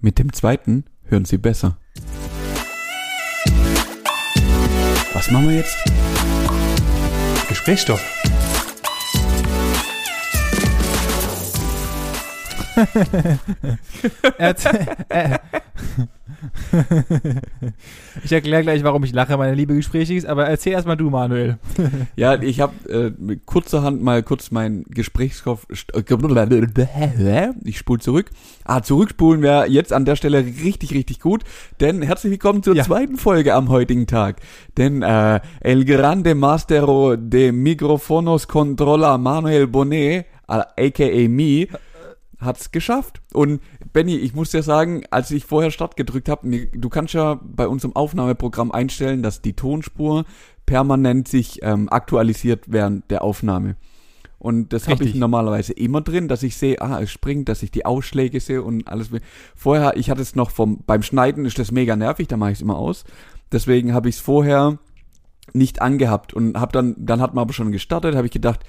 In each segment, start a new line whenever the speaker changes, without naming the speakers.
Mit dem zweiten hören Sie besser. Was machen wir jetzt?
Gesprächsstoff.
äh, ich erkläre gleich, warum ich lache, meine liebe Gesprächis, aber erzähl erstmal du, Manuel.
Ja, ich habe äh, kurzerhand mal kurz meinen Gesprächskopf. äh, Ich spule zurück. Ah, zurückspulen wäre jetzt an der Stelle richtig, richtig gut. Denn herzlich willkommen zur
Ja.
zweiten Folge am heutigen Tag. Denn äh, El Grande Mastero de Microfonos Controlla Manuel Bonet, äh, aka me, hat's geschafft. Und Benny, ich muss dir sagen, als ich vorher Start gedrückt habe, du kannst ja bei unserem Aufnahmeprogramm einstellen, dass die Tonspur permanent sich ähm, aktualisiert während der Aufnahme. Und das habe ich normalerweise immer drin, dass ich sehe, ah, es springt, dass ich die Ausschläge sehe und alles. Vorher, ich hatte es noch vom, beim Schneiden ist das mega nervig, da mache ich es immer aus. Deswegen habe ich es vorher nicht angehabt und habe dann, dann hat man aber schon gestartet, habe ich gedacht,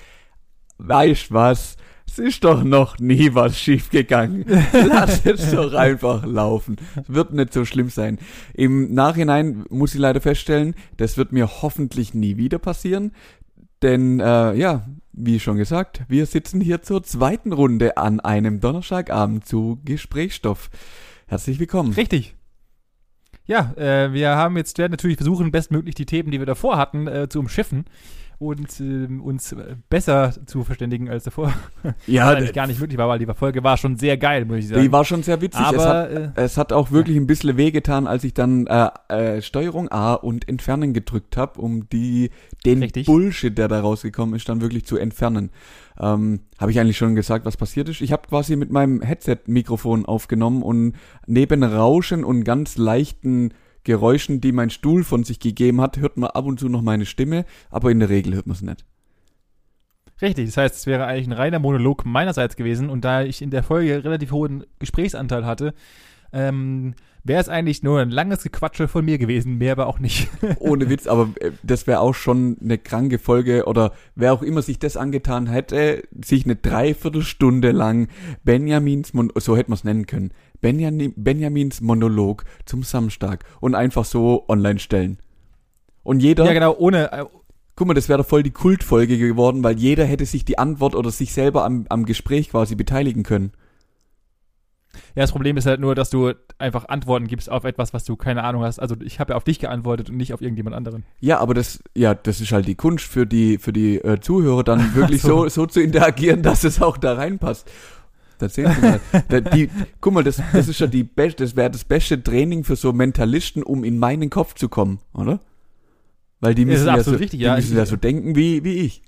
weißt was, es ist doch noch nie was schief gegangen. Lass es doch einfach laufen. Es wird nicht so schlimm sein. Im Nachhinein muss ich leider feststellen, das wird mir hoffentlich nie wieder passieren. Denn, äh, ja, wie schon gesagt, wir sitzen hier zur zweiten Runde an einem Donnerstagabend zu Gesprächsstoff. Herzlich willkommen.
Richtig. Ja, äh, wir haben jetzt werden natürlich versuchen, bestmöglich die Themen, die wir davor hatten, äh, zu umschiffen und ähm, uns äh, besser zu verständigen als davor.
Ja,
eigentlich gar nicht möglich war, weil die Folge war schon sehr geil, muss ich sagen.
die war schon sehr witzig. es, hat,
Aber äh,
es hat auch wirklich ein bisschen wehgetan, als ich dann äh, äh, Steuerung A und Entfernen gedrückt habe, um die den
Richtig.
Bullshit, der da rausgekommen ist, dann wirklich zu entfernen. Ähm, habe ich eigentlich schon gesagt, was passiert ist? Ich habe quasi mit meinem Headset-Mikrofon aufgenommen und neben Rauschen und ganz leichten Geräuschen, die mein Stuhl von sich gegeben hat, hört man ab und zu noch meine Stimme, aber in der Regel hört man es nicht.
richtig, das heißt, es wäre eigentlich ein reiner Monolog meinerseits gewesen und da ich in der Folge relativ hohen Gesprächsanteil hatte, ähm, wäre es eigentlich nur ein langes Gequatsche von mir gewesen, mehr aber auch nicht.
Ohne Witz, aber äh, das wäre auch schon eine kranke Folge oder wer auch immer sich das angetan hätte, sich eine Dreiviertelstunde lang Benjamins, Mon so hätte man es nennen können, Benjamin, Benjamins Monolog zum Samstag und einfach so online stellen. Und jeder,
ja, genau, ohne, äh,
guck mal, das wäre doch voll die Kultfolge geworden, weil jeder hätte sich die Antwort oder sich selber am, am Gespräch quasi beteiligen können.
Ja, das Problem ist halt nur, dass du einfach Antworten gibst auf etwas, was du keine Ahnung hast. Also ich habe ja auf dich geantwortet und nicht auf irgendjemand anderen.
Ja, aber das, ja, das ist halt die Kunst für die, für die äh, Zuhörer, dann wirklich so.
so.
so zu interagieren, dass es auch da reinpasst. Das sehen Sie mal. Da, die, guck mal, das, das ist ja die beste, das wäre das beste Training für so Mentalisten, um in meinen Kopf zu kommen, oder? Weil die müssen ja so,
richtig,
die
ja.
müssen
Ich-
ja so denken wie, wie ich.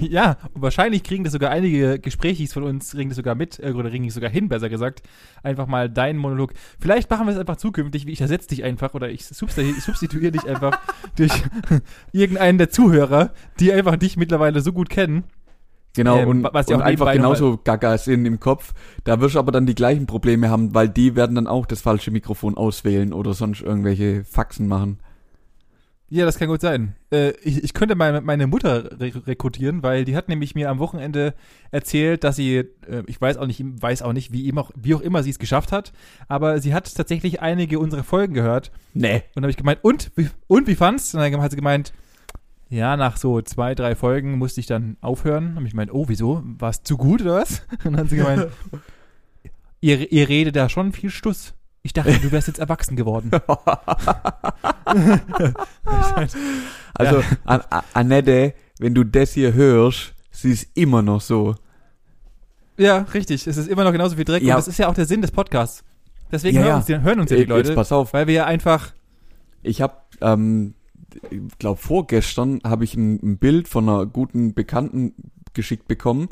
Ja, und wahrscheinlich kriegen das sogar einige Gesprächis von uns, kriegen das sogar mit, äh, oder kriegen es sogar hin, besser gesagt. Einfach mal deinen Monolog. Vielleicht machen wir es einfach zukünftig, wie ich ersetze dich einfach oder ich substi- substituiere dich einfach durch irgendeinen der Zuhörer, die einfach dich mittlerweile so gut kennen.
Genau,
Ähm,
und,
was die
und einfach genauso gaga sind im Kopf. Da wirst du aber dann die gleichen Probleme haben, weil die werden dann auch das falsche Mikrofon auswählen oder sonst irgendwelche Faxen machen.
Ja, das kann gut sein. Äh, ich, ich könnte meine, meine Mutter re rekrutieren, weil die hat nämlich mir am Wochenende erzählt, dass sie, äh, ich weiß auch nicht, weiß auch nicht, wie, auch, wie auch immer sie es geschafft hat, aber sie hat tatsächlich einige unserer Folgen gehört
Nee.
und habe ich gemeint, und, wie, und wie fand's? Und dann hat sie gemeint, ja, nach so zwei, drei Folgen musste ich dann aufhören. Habe ich gemeint, oh, wieso? War es zu gut oder was? Und dann hat sie gemeint, ihr, ihr redet da schon viel Stuss. Ich dachte, du wärst jetzt erwachsen geworden.
Also, An An Annette, wenn du das hier hörst, sie ist immer noch so.
Ja, richtig. Es ist immer noch genauso viel Dreck.
Ja.
Und das ist ja auch der Sinn des Podcasts. Deswegen
Ja,
hören,
ja.
Uns, die, hören uns ja die
Jetzt
Leute.
pass auf.
Weil wir ja einfach.
Ich habe, ähm, ich glaube vorgestern habe ich ein, ein Bild von einer guten Bekannten geschickt bekommen.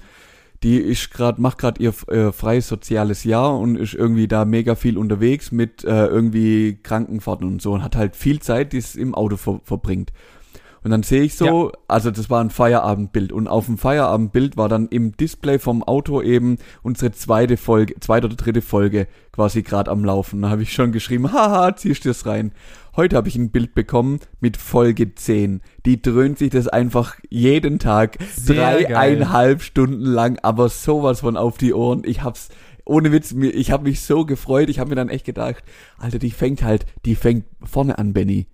Die ist gerade macht gerade ihr äh, freies soziales Jahr und ist irgendwie da mega viel unterwegs mit äh, irgendwie Krankenfahrten und so und hat halt viel Zeit, die es im Auto ver verbringt. Und dann sehe ich so, also das war ein Feierabendbild und auf dem Feierabendbild war dann im Display vom Auto eben unsere zweite Folge, zweite oder dritte Folge quasi gerade am Laufen. Da habe ich schon geschrieben, haha, ziehst du das rein. Heute habe ich ein Bild bekommen mit Folge 10. Die dröhnt sich das einfach jeden Tag
Sehr
dreieinhalb Stunden lang, aber sowas von auf die Ohren. Ich hab's ohne Witz, mir, ich habe mich so gefreut. Ich habe mir dann echt gedacht, Alter, die fängt halt, die fängt vorne an, Benny.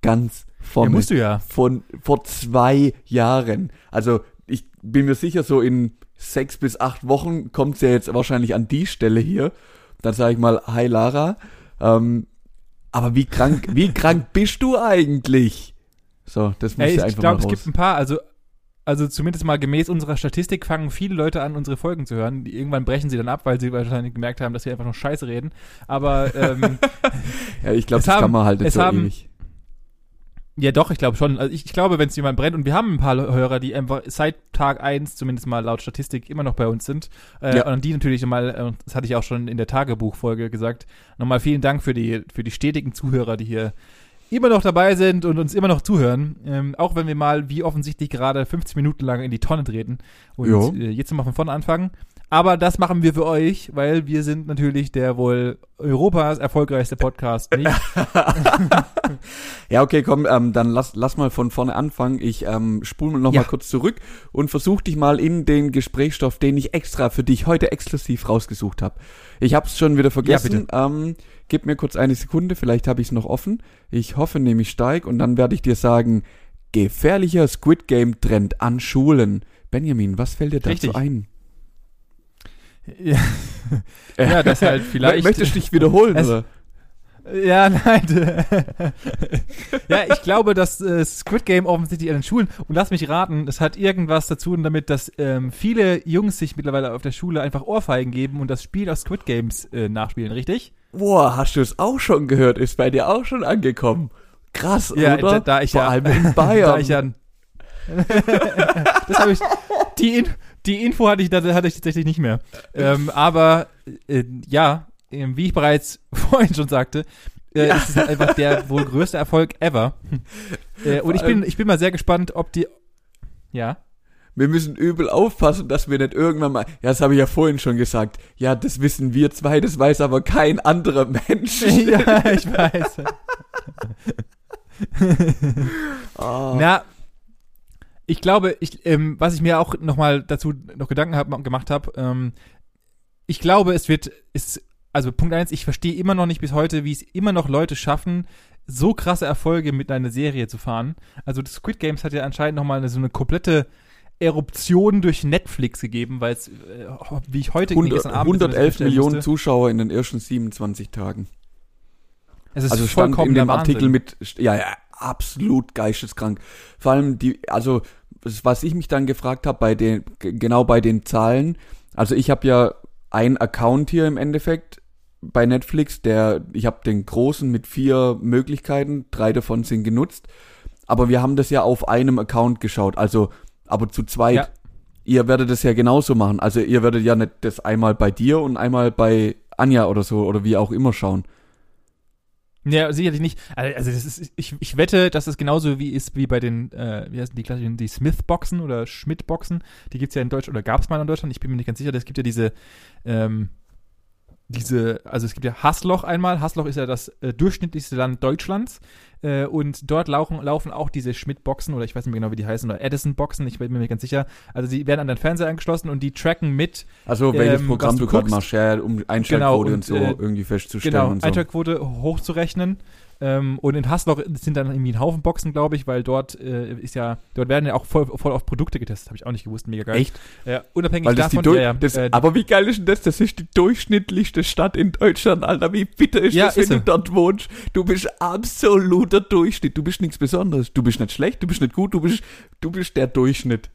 Ganz vorne.
Ja, musst du ja.
Von vor zwei Jahren. Also ich bin mir sicher, so in sechs bis acht Wochen kommt sie ja jetzt wahrscheinlich an die Stelle hier. Dann sage ich mal, hi Lara. Ähm, aber wie krank, wie krank bist du eigentlich? So, das muss
Ey, ich
einfach
glaube,
mal
es
raus.
gibt ein paar, also, also zumindest mal gemäß unserer Statistik fangen viele Leute an, unsere Folgen zu hören. Die- Irgendwann brechen sie dann ab, weil sie wahrscheinlich gemerkt haben, dass wir einfach nur Scheiße reden. Aber ähm,
ja, ich glaube,
es
das
haben-
kann man halt nicht
es
so
haben-
ewig.
Ja doch, ich glaube schon. Also ich, ich glaube, wenn es jemand brennt, und wir haben ein paar Hörer, die einfach seit Tag eins zumindest mal laut Statistik immer noch bei uns sind. Äh,
Ja.
Und die natürlich nochmal, äh, das hatte ich auch schon in der Tagebuchfolge gesagt, nochmal vielen Dank für die, für die stetigen Zuhörer, die hier immer noch dabei sind und uns immer noch zuhören. Ähm, auch wenn wir mal, wie offensichtlich gerade 50 Minuten lang in die Tonne treten und
Jo.
äh, jetzt nochmal von vorne anfangen. Aber das machen wir für euch, weil wir sind natürlich der wohl Europas erfolgreichste Podcast, nicht?
Ja, okay, komm, ähm, dann lass, lass mal von vorne anfangen. Ich ähm, spule noch
Ja.
mal kurz zurück und versuch dich mal in den Gesprächsstoff, den ich extra für dich heute exklusiv rausgesucht habe. Ich habe es schon wieder vergessen. ähm, gib mir kurz eine Sekunde, vielleicht habe ich es noch offen. Ich hoffe nämlich steig und dann werde ich dir sagen, gefährlicher Squid Game Trend an Schulen. Benjamin, was fällt dir dazu
Richtig.
ein?
Ja. ja, das halt vielleicht.
Möchtest du dich wiederholen,
Es-
oder?
Ja, nein. ja, ich glaube, dass äh, Squid Game offensichtlich an den Schulen, und lass mich raten, es hat irgendwas dazu tun damit, dass ähm, viele Jungs sich mittlerweile auf der Schule einfach Ohrfeigen geben und das Spiel aus Squid Games äh, nachspielen, richtig?
Boah, hast du es auch schon gehört? Ist bei dir auch schon angekommen? Krass,
Ja,
oder?
da, da ich
Vor
ja.
allem in Bayern.
da ich ja. das habe ich. Die, die Info hatte ich, hatte ich tatsächlich nicht mehr. Ähm, aber äh, ja, ähm, wie ich bereits vorhin schon sagte, äh, ist es halt einfach der wohl größte Erfolg ever. Äh, und ich bin, ich bin mal sehr gespannt, ob die. Ja.
Wir müssen übel aufpassen, dass wir nicht irgendwann mal, ja, das habe ich ja vorhin schon gesagt, ja, das wissen wir zwei, das weiß aber kein anderer Mensch.
ja, ich weiß.
Ah.
Na, ich glaube, ich, ähm, was ich mir auch nochmal dazu noch Gedanken hab, gemacht habe, ähm, ich glaube, es wird, ist, also Punkt eins, ich verstehe immer noch nicht bis heute, wie es immer noch Leute schaffen, so krasse Erfolge mit einer Serie zu fahren. Also das Squid Games hat ja anscheinend nochmal eine, so eine komplette Eruption durch Netflix gegeben, weil es, äh, wie ich heute
100,
gestern Abend
111
feststellen
Millionen
musste,
Zuschauer in den ersten 27 Tagen.
es ist
Also stand
vollkommen
in dem
Wahnsinn.
Artikel mit, ja, ja, absolut geisteskrank. Vor allem die, also was ich mich dann gefragt habe bei den, genau bei den Zahlen, also ich habe ja einen Account hier im Endeffekt bei Netflix, der, ich habe den großen mit vier Möglichkeiten, drei davon sind genutzt, aber wir haben das ja auf einem Account geschaut, also aber zu zweit.
Ja.
Ihr werdet das ja genauso machen. Also ihr werdet ja nicht das einmal bei dir und einmal bei Anja oder so oder wie auch immer schauen.
Ja, sicherlich nicht. Also das ist, ich, ich wette, dass es genauso wie ist wie bei den, äh, wie heißen die klassischen, die Smith-Boxen oder Schmidt-Boxen. Die gibt's ja in Deutschland, oder gab es mal in Deutschland, ich bin mir nicht ganz sicher. Es gibt ja diese, ähm, diese, also es gibt ja Hassloch einmal. Hassloch ist ja das äh, durchschnittlichste Land Deutschlands. Äh, und dort laufen, laufen auch diese Schmidt-Boxen oder ich weiß nicht mehr genau, wie die heißen, oder Edison-Boxen, ich bin mir nicht ganz sicher. Also die werden an den Fernseher angeschlossen und die tracken mit
Also welches
Ähm,
Programm du
du
gerade machst, ja, um Einschaltquote
Genau,
und, so
und, äh,
irgendwie festzustellen
Genau,
und so.
Einschaltquote hochzurechnen. Ähm, und in Hassloch sind dann irgendwie ein Haufen Boxen, glaube ich, weil dort äh, ist ja, dort werden ja auch voll, voll auf Produkte getestet, habe ich auch nicht gewusst, mega geil.
Echt?
Ja, unabhängig
Weil
davon, ja, ja,
das,
äh,
aber wie geil ist denn das? Das ist die durchschnittlichste Stadt in Deutschland, Alter. Wie bitter ist
Ja,
das, wenn
ist
du dort wohnst? Du bist absoluter Durchschnitt. Du bist nichts Besonderes. Du bist nicht schlecht, du bist nicht gut, du bist, du bist der Durchschnitt.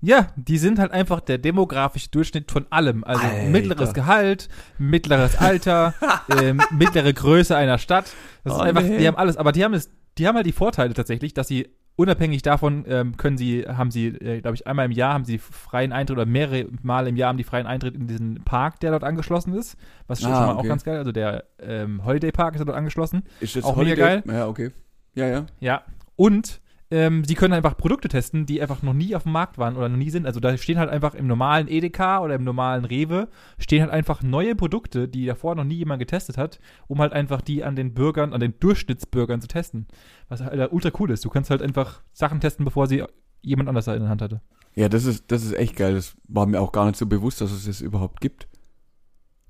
Ja, die sind halt einfach der demografische Durchschnitt von allem. Also
Alter.
mittleres Gehalt, mittleres Alter, ähm, mittlere Größe einer Stadt. Das ist
Oh,
einfach,
nee.
die haben alles, aber die haben es, die haben halt die Vorteile tatsächlich, dass sie unabhängig davon ähm, können sie, haben sie, äh, glaube ich, einmal im Jahr haben sie freien Eintritt oder mehrere Mal im Jahr haben die freien Eintritt in diesen Park, der dort angeschlossen ist. Was schon
Ah,
mal auch
okay.
ganz geil. Also der ähm, Holiday Park ist dort angeschlossen.
Ist das
Auch mega geil.
Ja, okay. Ja, ja.
Ja. Und ähm, die können einfach Produkte testen, die einfach noch nie auf dem Markt waren oder noch nie sind. Also da stehen halt einfach im normalen Edeka oder im normalen Rewe stehen halt einfach neue Produkte, die davor noch nie jemand getestet hat, um halt einfach die an den Bürgern, an den Durchschnittsbürgern zu testen. Was halt ultra cool ist. Du kannst halt einfach Sachen testen, bevor sie jemand anders in der Hand hatte.
Ja, das ist, das ist echt geil. Das war mir auch gar nicht so bewusst, dass es das überhaupt gibt.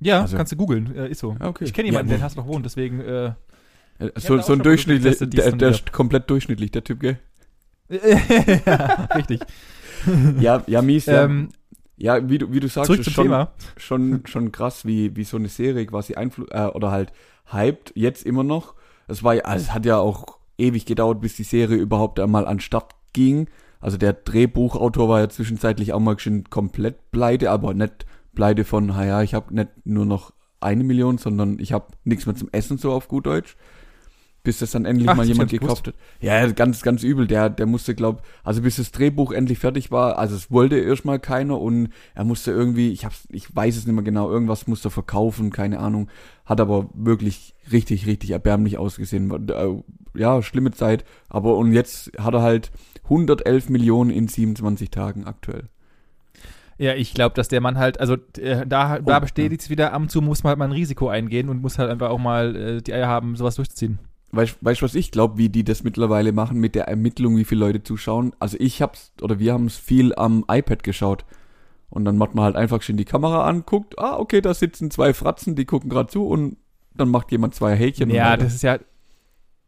Ja,
Also-
kannst du googeln, äh, ist so.
Okay.
Ich kenne jemanden,
Ja,
der in Haslach wohnt, deswegen. Äh,
Äh, So, so ein durchschnittlich, der, der ist komplett durchschnittlich, der Typ, gell?
Ja, richtig.
Ja, ja, mies, ja.
Ähm,
ja, wie du, wie du sagst,
zurück
ist
zum
schon,
Thema.
schon, schon krass, wie, wie so eine Serie quasi einflu äh, oder halt hyped, jetzt immer noch. Es war ja, also es hat ja auch ewig gedauert, bis die Serie überhaupt einmal an Start ging. Also der Drehbuchautor war ja zwischenzeitlich auch mal schon komplett pleite, aber nicht pleite von, ha ja, ich habe nicht nur noch eine Million, sondern ich habe nichts mehr zum Essen, so auf gut Deutsch. Bis das dann endlich
Ach,
mal jemand gekauft hat. Ja, ja, ganz, ganz übel. Der, der musste, glaub, also bis das Drehbuch endlich fertig war, also es wollte erstmal keiner und er musste irgendwie, ich hab's, ich weiß es nicht mehr genau, irgendwas musste er verkaufen, keine Ahnung. Hat aber wirklich richtig, richtig erbärmlich ausgesehen. Äh, Ja, schlimme Zeit. Aber und jetzt hat er halt 111 Millionen in 27 Tagen aktuell.
Ja, ich glaube, dass der Mann halt, also äh, da, da
Oh,
bestätigt es wieder, ab und zu muss man halt mal ein Risiko eingehen und muss halt einfach auch mal äh, die Eier haben, sowas durchzuziehen.
Weißt du, was ich glaube, wie die das mittlerweile machen mit der Ermittlung, wie viele Leute zuschauen? Also ich hab's, oder wir haben es viel am iPad geschaut. Und dann macht man halt einfach schon die Kamera an, guckt, ah, okay, da sitzen zwei Fratzen, die gucken gerade zu und dann macht jemand zwei Häkchen.
Ja, das ist ja,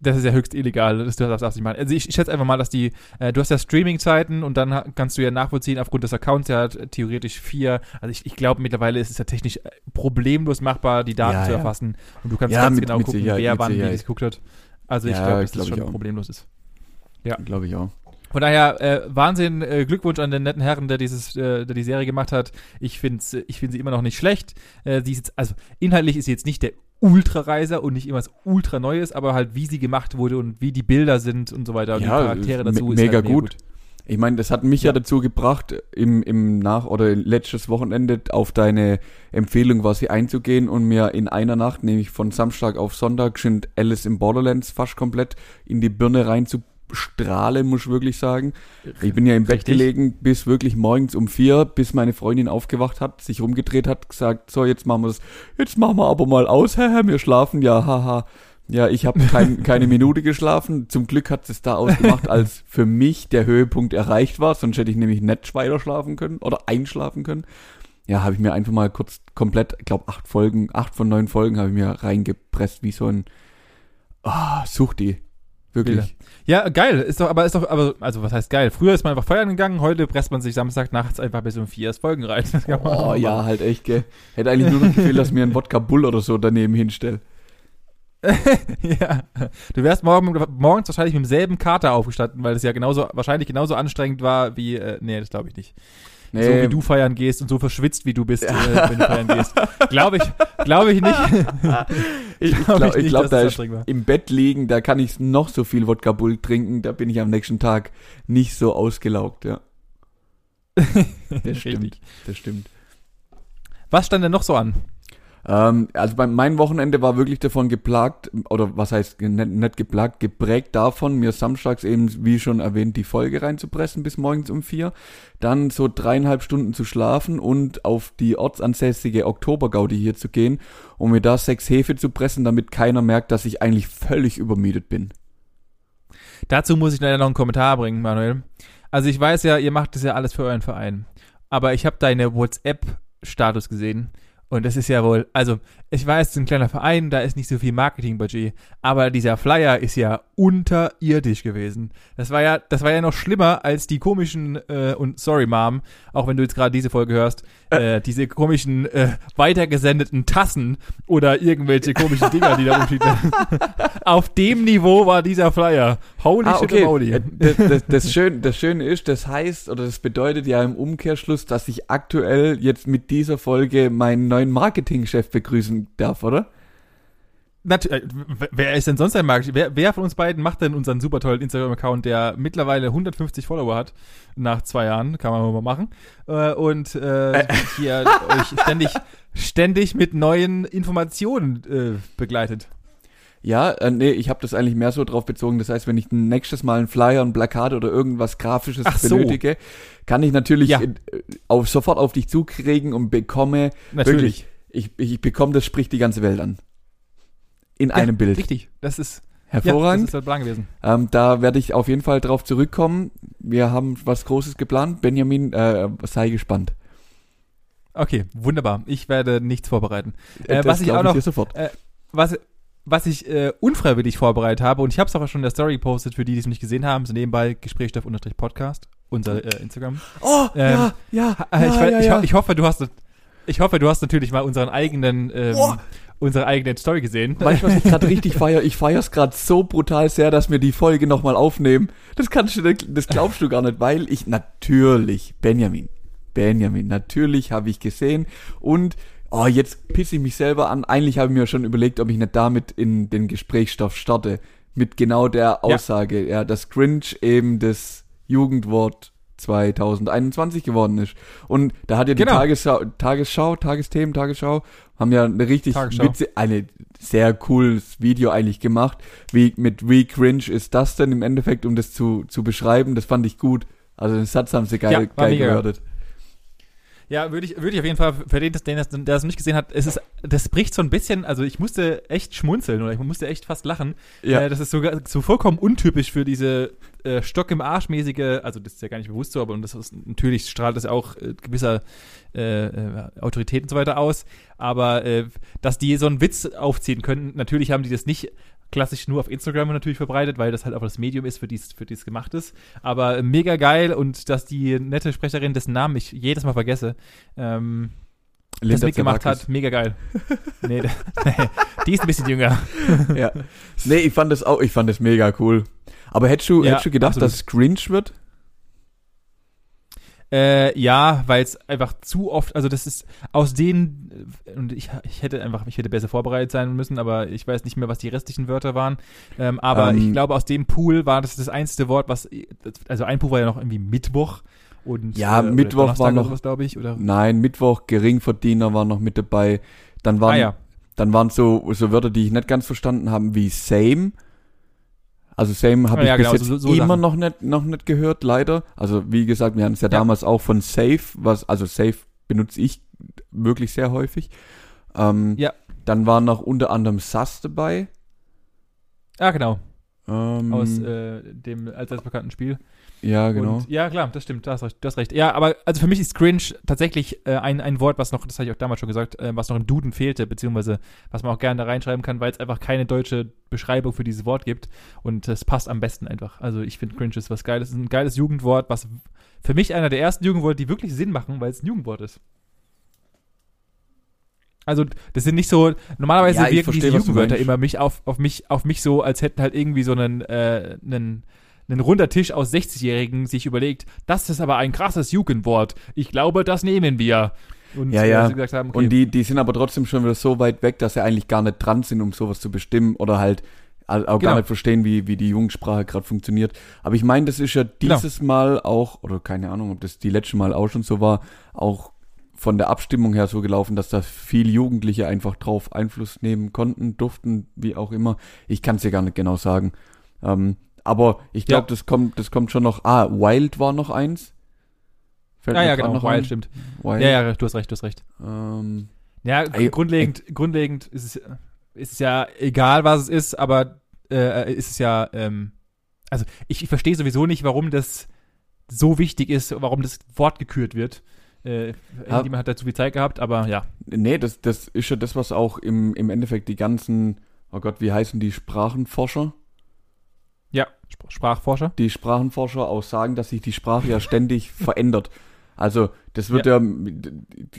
das ist ja höchst illegal, das darfst du nicht machen. Also ich, ich schätze einfach mal, dass die, äh, du hast ja Streaming-Zeiten und dann kannst du ja nachvollziehen, aufgrund des Accounts, der hat theoretisch vier, also ich, ich glaube mittlerweile ist es ja technisch äh, problemlos machbar, die Daten
Ja,
zu
ja.
erfassen und du kannst
Ja,
ganz
mit-
genau
mit
gucken, wer wann wie das geguckt hat. Also ich
Ja,
glaube, dass
glaub
das schon
auch.
problemlos ist.
glaube ich auch.
Von daher, äh, Wahnsinn, äh, Glückwunsch an den netten Herren, der dieses, äh, der die Serie gemacht hat. Ich finde ich find sie immer noch nicht schlecht. Äh, sie ist jetzt, also inhaltlich ist sie jetzt nicht der Ultrareiser und nicht irgendwas ultra Neues, aber halt wie sie gemacht wurde und wie die Bilder sind und so weiter und
Ja,
die Charaktere
me-
dazu
mega
halt
gut. Ich meine, das hat mich ja.
Ja.
dazu gebracht, im, im Nach- oder letztes Wochenende auf deine Empfehlung quasi einzugehen und mir in einer Nacht, nämlich von Samstag auf Sonntag, schon Alice in Borderlands fast komplett in die Birne rein zu strahlen, muss ich wirklich sagen. Ich bin ja im Bett
Richtig.
gelegen bis wirklich morgens um vier, bis meine Freundin aufgewacht hat, sich rumgedreht hat, gesagt, so, jetzt machen wir das, jetzt machen wir aber mal aus, haha, wir schlafen, ja, haha. Ja, ich habe kein, keine Minute geschlafen. Zum Glück hat es da ausgemacht, als für mich der Höhepunkt erreicht war. Sonst hätte ich nämlich nicht weiter schlafen können oder einschlafen können. Ja, habe ich mir einfach mal kurz komplett, ich glaube acht Folgen, acht von neun Folgen habe ich mir reingepresst, wie so ein ah, such die. Wirklich.
Ja, geil. Ist doch, aber ist doch, aber, also was heißt geil? Früher ist man einfach feiern gegangen, heute presst man sich Samstag nachts einfach bis um vier erst Folgen rein.
Oh ja,
machen.
halt echt, gell. Hätte eigentlich nur noch gefehlt, dass mir ein Wodka Bull oder so daneben hinstelle.
ja. Du wärst morgen, morgens wahrscheinlich mit demselben Kater aufgestanden, weil es ja genauso, wahrscheinlich genauso anstrengend war wie, äh, nee, das glaube ich nicht.
Nee,
So wie du feiern gehst und so verschwitzt wie du bist, äh, wenn du feiern gehst. Glaube ich, glaube ich nicht.
ich, ich
glaub
glaube,
ich
glaub, da ist im Bett liegen, da kann ich noch so viel Wodka Bull trinken, da bin ich am nächsten Tag nicht so ausgelaugt, ja. Das stimmt, das stimmt.
Was stand denn noch so an?
Ähm, also bei mein Wochenende war wirklich davon geplagt, oder was heißt nicht, nicht geplagt, geprägt davon, mir samstags eben, wie schon erwähnt, die Folge reinzupressen bis morgens um vier, dann so dreieinhalb Stunden zu schlafen und auf die ortsansässige Oktobergaudi hier zu gehen, um mir da sechs Hefe zu pressen, damit keiner merkt, dass ich eigentlich völlig übermüdet bin.
Dazu muss ich leider noch einen Kommentar bringen, Manuel. Also ich weiß ja, ihr macht das ja alles für euren Verein. Aber ich habe deine WhatsApp-Status gesehen. Und das ist ja wohl, also ich weiß, es ist ein kleiner Verein, da ist nicht so viel Marketingbudget, aber dieser Flyer ist ja unterirdisch gewesen. Das war ja, das war ja noch schlimmer als die komischen, äh, und sorry Mom, auch wenn du jetzt gerade diese Folge hörst, äh, diese komischen äh, weitergesendeten Tassen oder irgendwelche komischen Dinger, die da rumstehen. Auf dem Niveau war dieser Flyer. Holy
Ah,
shit
okay.
moly.
Äh, Das, das, das, Schöne, das Schöne ist, das heißt, oder das bedeutet ja im Umkehrschluss, dass ich aktuell jetzt mit dieser Folge meinen neuen Marketingchef begrüßen darf, oder?
Nat äh, wer ist denn sonst ein Marketing? Wer, wer von uns beiden macht denn unseren super tollen Instagram-Account, der mittlerweile 150 Follower hat, nach zwei Jahren, kann man mal machen, äh, und äh, hier euch ständig, ständig mit neuen Informationen äh, begleitet.
Ja, äh, nee, ich habe das eigentlich mehr so drauf bezogen. Das heißt, wenn ich nächstes Mal einen Flyer, ein Plakat oder irgendwas Grafisches
Ach so.
benötige, kann ich natürlich
Ja.
äh, auf, sofort auf dich zukriegen und bekomme
Natürlich.
wirklich, ich, ich bekomme, das spricht die ganze Welt an. In einem Bild.
Richtig, das ist,
Hervorragend.
ja, das ist der Plan gewesen.
Ähm, da werde ich auf jeden Fall drauf zurückkommen. Wir haben was Großes geplant. Benjamin, äh, sei gespannt.
Okay, wunderbar. Ich werde nichts vorbereiten. Äh,
Das
was ich auch noch,
sofort.
äh, was, was ich äh, unfreiwillig vorbereitet habe, und ich habe es aber schon in der Story gepostet, für die, die es nicht gesehen haben, so nebenbei Gesprächsstoff-Podcast, unser äh, Instagram.
Oh,
ähm,
ja, ja,
Äh, ich,
ja,
weiß-
ja,
ich,
ja.
ich hoffe, du hast ich hoffe, du hast natürlich mal unseren eigenen ähm,
Oh.
unsere eigene Story gesehen.
Weißt du, was ich gerade richtig feier? Ich feier's gerade so brutal sehr, dass wir die Folge nochmal aufnehmen. Das kannst du, das glaubst du gar nicht, weil ich natürlich, Benjamin, Benjamin, natürlich habe ich gesehen und oh, jetzt pisse ich mich selber an. Eigentlich habe ich mir schon überlegt, ob ich nicht damit in den Gesprächsstoff starte. Mit genau der Aussage, ja, dass Cringe eben das Jugendwort 2021 geworden ist. Und da hat ja die
Genau.
Tagesschau, Tagesschau, Tagesthemen, Tagesschau, haben ja eine richtig. Witze, eine sehr cooles Video eigentlich gemacht. Wie, mit wie cringe ist das denn im Endeffekt, um das zu, zu beschreiben? Das fand ich gut. Also den Satz haben sie geil,
Ja,
geil
mega. Ja, würde ich, würde ich auf jeden Fall, für den, den, das- der das nicht gesehen hat, es ist, das bricht so ein bisschen, also ich musste echt schmunzeln oder ich musste echt fast lachen.
Ja.
Äh, das ist sogar so vollkommen untypisch für diese äh, Stock im Arsch mäßige, also das ist ja gar nicht bewusst so, aber und das ist, natürlich strahlt das auch äh, gewisser äh, äh, Autorität und so weiter aus, aber äh, dass die so einen Witz aufziehen können, natürlich haben die das nicht klassisch nur auf Instagram natürlich verbreitet, weil das halt auch das Medium ist, für die für es gemacht ist. Aber mega geil und dass die nette Sprecherin, dessen Namen ich jedes Mal vergesse, ähm, das
Linda
mitgemacht
Zerwakis.
hat, mega geil. nee, da- die ist ein bisschen jünger.
ja. Nee, ich fand das auch, ich fand das mega cool. Aber hättest du,
Ja,
hättest du gedacht,
absolut.
dass es cringe wird?
Äh, ja, weil es einfach zu oft, also das ist aus den, äh, und ich, ich hätte einfach, ich hätte besser vorbereitet sein müssen, aber ich weiß nicht mehr, was die restlichen Wörter waren. Ähm, aber
Ähm.
ich glaube, aus dem Pool war das das einzige Wort, was, also ein Pool war ja noch irgendwie Mittwoch. Und,
Ja,
oder
Mittwoch war noch-
glaube ich, oder?
Nein, Mittwoch, Geringverdiener war noch mit dabei. Dann waren,
Ah ja,
dann waren so, so Wörter, die ich nicht ganz verstanden habe, wie same. Also same habe
Ah
ich
ja,
bis
genau,
jetzt
so- so
immer
Sachen.
noch nicht, noch nicht gehört, leider. Also wie gesagt, wir hatten es ja,
Ja.
damals auch von safe, was, also safe benutze ich wirklich sehr häufig. Ähm,
Ja.
Dann war noch unter anderem SAS dabei.
ah genau,
Ähm,
aus äh, dem allseits bekannten Spiel.
ja, genau.
Und, ja, klar, das stimmt, du hast recht. Du hast recht. Ja, aber also für mich ist cringe tatsächlich äh, ein, ein Wort, was noch, das habe ich auch damals schon gesagt, äh, was noch im Duden fehlte, beziehungsweise was man auch gerne da reinschreiben kann, weil es einfach keine deutsche Beschreibung für dieses Wort gibt. Und es passt am besten einfach. Also ich finde cringe ist was Geiles. Es ist ein geiles Jugendwort, was für mich einer der ersten Jugendworte, die wirklich Sinn machen, weil es ein Jugendwort ist. Also, das sind nicht so, normalerweise
Ja,
wirken diese Jugendwörter immer mich auf, auf mich, auf mich so, als hätten halt irgendwie so einen, äh, einen, einen runder Tisch aus 60-Jährigen sich überlegt, das ist aber ein krasses Jugendwort. Ich glaube, das nehmen wir. Und
Ja, ja.
sie gesagt haben, okay,
Und die, die sind aber trotzdem schon wieder so weit weg, dass sie eigentlich gar nicht dran sind, um sowas zu bestimmen oder halt auch
Genau.
gar nicht verstehen, wie, wie die Jugendsprache gerade funktioniert. Aber ich meine, das ist ja
Genau.
dieses Mal auch, oder keine Ahnung, ob das die letzte Mal auch schon so war, auch von der Abstimmung her so gelaufen, dass da viele Jugendliche einfach drauf Einfluss nehmen konnten, durften, wie auch immer. Ich kann es dir gar nicht genau sagen. Ähm, aber ich glaube,
Ja.
das kommt, das kommt schon noch. Ah, Wild war noch eins. Fällt
ja,
mir
ja,
grad
genau,
noch
Wild,
ein.
stimmt.
Wild.
Ja, ja, du hast recht, du hast recht.
Ähm,
Ja,
Ey,
grundlegend, grundlegend ist es, ist es ja egal, was es ist, aber äh, ist es ja, ähm, also ich, ich verstehe sowieso nicht, warum das so wichtig ist, warum das Wort gekürt wird. Äh,
Ja.
Niemand hat dazu viel Zeit gehabt, aber ja.
Nee, das, das ist ja das, was auch im, im Endeffekt die ganzen, oh Gott, wie heißen die Sprachenforscher?
Ja, Sp Sprachforscher.
Die Sprachenforscher auch sagen, dass sich die Sprache ja ständig verändert. Also das wird ja,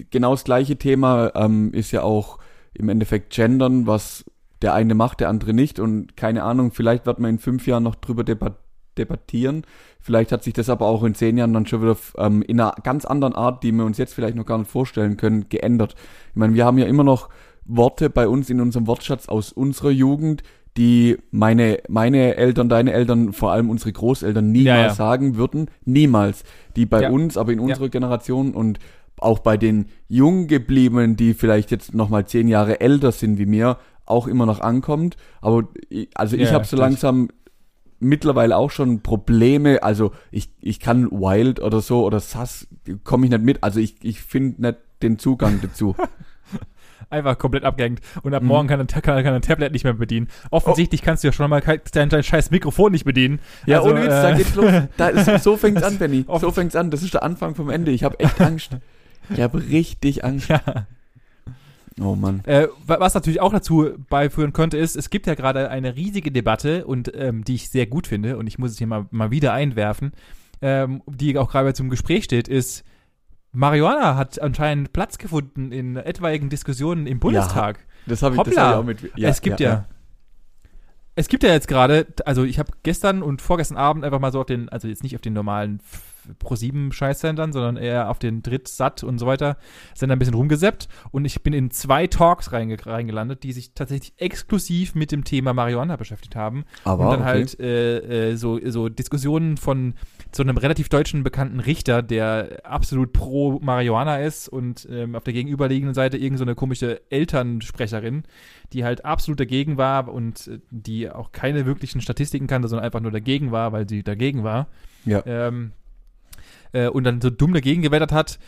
genau das gleiche Thema ähm, ist ja auch im Endeffekt Gendern, was der eine macht, der andere nicht. Und keine Ahnung, vielleicht wird man in fünf Jahren noch drüber debat debattieren. Vielleicht hat sich das aber auch in zehn Jahren dann schon wieder ähm, in einer ganz anderen Art, die wir uns jetzt vielleicht noch gar nicht vorstellen können, geändert. Ich meine, wir haben ja immer noch Worte bei uns in unserem Wortschatz aus unserer Jugend, die meine, meine Eltern, deine Eltern, vor allem unsere Großeltern niemals
Ja, ja.
sagen würden. Niemals. Die bei
Ja.
uns, aber in unserer Generation und auch bei den jung gebliebenen, die vielleicht jetzt noch mal zehn Jahre älter sind wie mir, auch immer noch ankommt. Aber ich, also ich
Ja,
habe so langsam mittlerweile auch schon Probleme. Also ich, ich kann Wild oder so oder Sass komme ich nicht mit. Also ich, ich finde nicht den Zugang dazu.
Einfach komplett abgehängt. Und ab
Mhm.
morgen kann ein, kann, kann ein Tablet nicht mehr bedienen. Offensichtlich kannst du ja schon mal kein- dein, dein scheiß Mikrofon nicht bedienen.
Ja,
Also,
ohne Witz, da
äh,
geht's los. Da ist, so fängt's an, Benny. So fängt's an. Das ist der Anfang vom Ende. Ich habe echt Angst. Ich habe richtig Angst.
Ja.
Oh Mann.
Äh, wa- was natürlich auch dazu beiführen könnte, ist, es gibt ja gerade eine riesige Debatte und ähm, die ich sehr gut finde und ich muss es hier mal, mal wieder einwerfen, ähm, die auch gerade zum Gespräch steht, ist, Marihuana hat anscheinend Platz gefunden in etwaigen Diskussionen im Bundestag.
Das habe ich, das
Hoppla.
hab ich auch mit.
es gibt ja, es gibt ja jetzt gerade, also ich habe gestern und vorgestern Abend einfach mal so auf den, also jetzt nicht auf den normalen Pro7 Scheißsendern, sondern eher auf den Dritt, Sat und so weiter, Sender ein bisschen rumgeseppt und ich bin in zwei Talks reinge reingelandet, die sich tatsächlich exklusiv mit dem Thema Marihuana beschäftigt haben
Aber
und dann
okay.
halt äh, äh, so, so Diskussionen von so einem relativ deutschen bekannten Richter, der absolut pro Marihuana ist und ähm, auf der gegenüberliegenden Seite irgend so eine komische Elternsprecherin, die halt absolut dagegen war und äh, die auch keine wirklichen Statistiken kannte, sondern einfach nur dagegen war, weil sie dagegen war.
Ja.
Ähm, äh, und dann so dumm dagegen gewettert hat,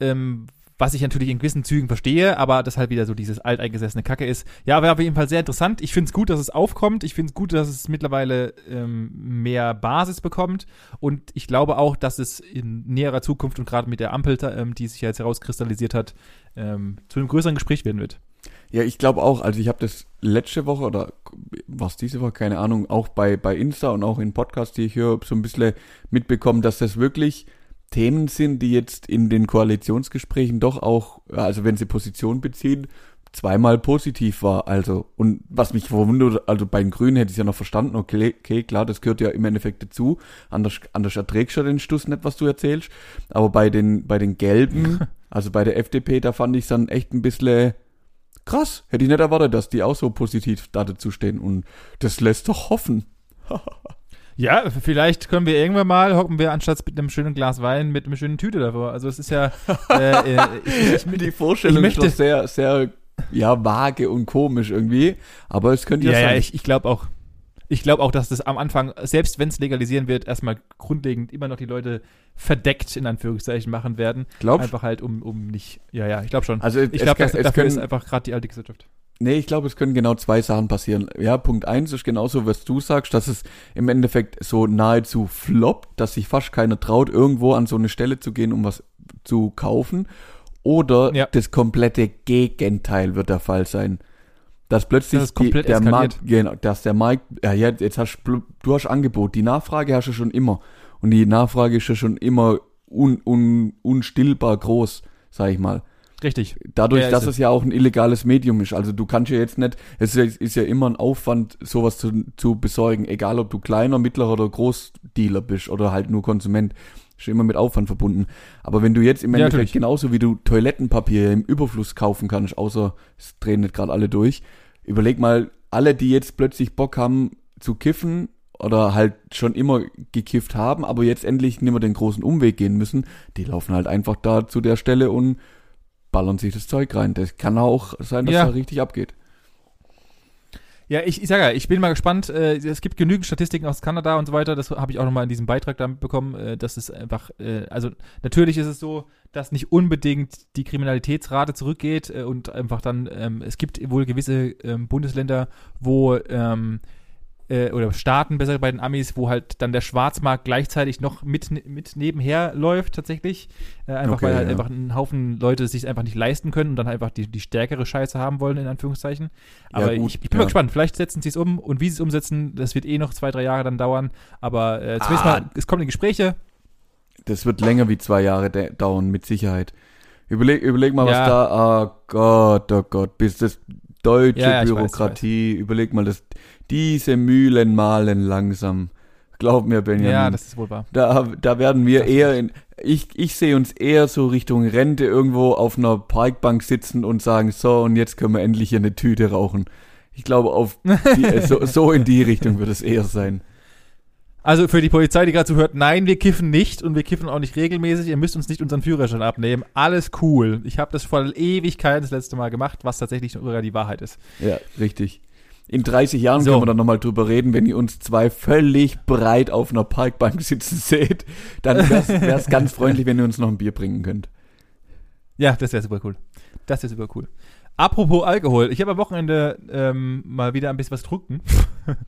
ähm, was ich natürlich in gewissen Zügen verstehe, aber das halt wieder so dieses alteingesessene Kacke ist. Ja, wäre auf jeden Fall sehr interessant. Ich finde es gut, dass es aufkommt. Ich finde es gut, dass es mittlerweile ähm, mehr Basis bekommt. Und ich glaube auch, dass es in näherer Zukunft und gerade mit der Ampel, ähm, die sich ja jetzt herauskristallisiert hat, ähm, zu einem größeren Gespräch werden wird.
Ja, ich glaube auch. Also ich habe das letzte Woche oder was diese Woche, keine Ahnung, auch bei, bei Insta und auch in Podcasts, die ich höre, so ein bisschen mitbekommen, dass das wirklich Themen sind, die jetzt in den Koalitionsgesprächen doch auch, also wenn sie Position beziehen, zweimal positiv war. Also, und was mich verwundert, also bei den Grünen hätte ich es ja noch verstanden, okay, okay, klar, das gehört ja im Endeffekt dazu. Anders, anders erträgst du den Stuss nicht, was du erzählst. Aber bei den, bei den Gelben, also bei der FDP, da fand ich es dann echt ein bisschen krass. Hätte ich nicht erwartet, dass die auch so positiv da dazu stehen. Und das lässt doch hoffen.
Ja, vielleicht können wir irgendwann mal, hocken wir anstatt mit einem schönen Glas Wein mit einer schönen Tüte davor. Also es ist ja, äh, äh, ich, ich,
Die Vorstellung
ich möchte-
sehr, sehr, ja, vage und komisch irgendwie. Aber es könnte ja,
Ja, ja,
sein.
ich, ich glaube auch. Ich glaube auch, dass das am Anfang, selbst wenn es legalisieren wird, erstmal grundlegend immer noch die Leute verdeckt in Anführungszeichen machen werden.
Glaubst
Einfach halt, um, um nicht. Ja, ja, ich glaube schon.
Also
ich glaube, dafür
können-
ist einfach gerade die alte Gesellschaft.
Nee, ich glaube, es können genau zwei Sachen passieren. Ja, Punkt eins ist genauso, was du sagst, dass es im Endeffekt so nahezu floppt, dass sich fast keiner traut, irgendwo an so eine Stelle zu gehen, um was zu kaufen. Oder
Ja.
das komplette Gegenteil wird der Fall sein. Dass plötzlich
komplett
die, der
eskaliert.
Markt, genau, dass der Markt, ja, jetzt hast du, du hast Angebot, die Nachfrage hast du schon immer. Und die Nachfrage ist ja schon immer un, un, unstillbar groß, sag ich mal
Richtig.
dadurch,
Ja,
dass
es.
ja auch ein illegales Medium ist. Also du kannst ja jetzt nicht, es ist, ja immer ein Aufwand, sowas zu, zu besorgen, egal ob du kleiner, mittlerer oder Großdealer bist oder halt nur Konsument. Ist immer mit Aufwand verbunden. Aber wenn du jetzt im
Ja,
Endeffekt
natürlich.
genauso wie du Toilettenpapier im Überfluss kaufen kannst, außer es drehen nicht gerade alle durch, überleg mal, alle, die jetzt plötzlich Bock haben zu kiffen oder halt schon immer gekifft haben, aber jetzt endlich nicht mehr den großen Umweg gehen müssen, die laufen halt einfach da zu der Stelle und ballern sich das Zeug rein. Das kann auch sein, dass
Ja.
da richtig abgeht.
Ja, ich, ich sage ja, ich bin mal gespannt. Äh, es gibt genügend Statistiken aus Kanada und so weiter. Das habe ich auch nochmal in diesem Beitrag damit bekommen. Äh, dass es einfach, äh, also natürlich ist es so, dass nicht unbedingt die Kriminalitätsrate zurückgeht äh, und einfach dann, ähm, es gibt wohl gewisse ähm, Bundesländer, wo ähm, äh, oder Staaten besser bei den Amis, wo halt dann der Schwarzmarkt gleichzeitig noch mit, mit nebenher läuft tatsächlich. Äh, einfach
Okay,
weil halt
ja.
einfach ein Haufen Leute es sich einfach nicht leisten können und dann einfach die, die stärkere Scheiße haben wollen, in Anführungszeichen. Aber
gut,
ich, ich bin
ja.
mal gespannt. Vielleicht setzen sie es um und wie sie es umsetzen, das wird eh noch zwei, drei Jahre dann dauern. Aber äh, zumindest
Ah.
mal, es kommen die Gespräche.
Das wird länger wie zwei Jahre da- dauern, mit Sicherheit. Überleg, überleg mal, was
Ja.
da, oh Gott, oh Gott, bis das deutsche
Ja, ja, ich weiß,
Bürokratie, überleg mal, das, diese Mühlen malen langsam. Glaub mir, Benjamin.
Ja, das ist wohl wahr.
Da, da werden wir
Das
eher in, ich, ich sehe uns eher so Richtung Rente irgendwo auf einer Parkbank sitzen und sagen, so, und jetzt können wir endlich hier eine Tüte rauchen. Ich glaube, auf die, äh, so, so in die Richtung wird es eher sein.
Also für die Polizei, die gerade zuhört, nein, wir kiffen nicht und wir kiffen auch nicht regelmäßig. Ihr müsst uns nicht unseren Führerschein abnehmen. Alles cool. Ich habe das vor Ewigkeit das letzte Mal gemacht, was tatsächlich sogar die Wahrheit ist.
Ja, richtig. In 30 Jahren
So.
können wir dann nochmal drüber reden, wenn ihr uns zwei völlig breit auf einer Parkbank sitzen seht, dann wäre es ganz freundlich, wenn ihr uns noch ein Bier bringen könnt.
Ja, das wäre super cool. Das wäre super cool. Apropos Alkohol, ich habe am Wochenende ähm, mal wieder ein bisschen was getrunken.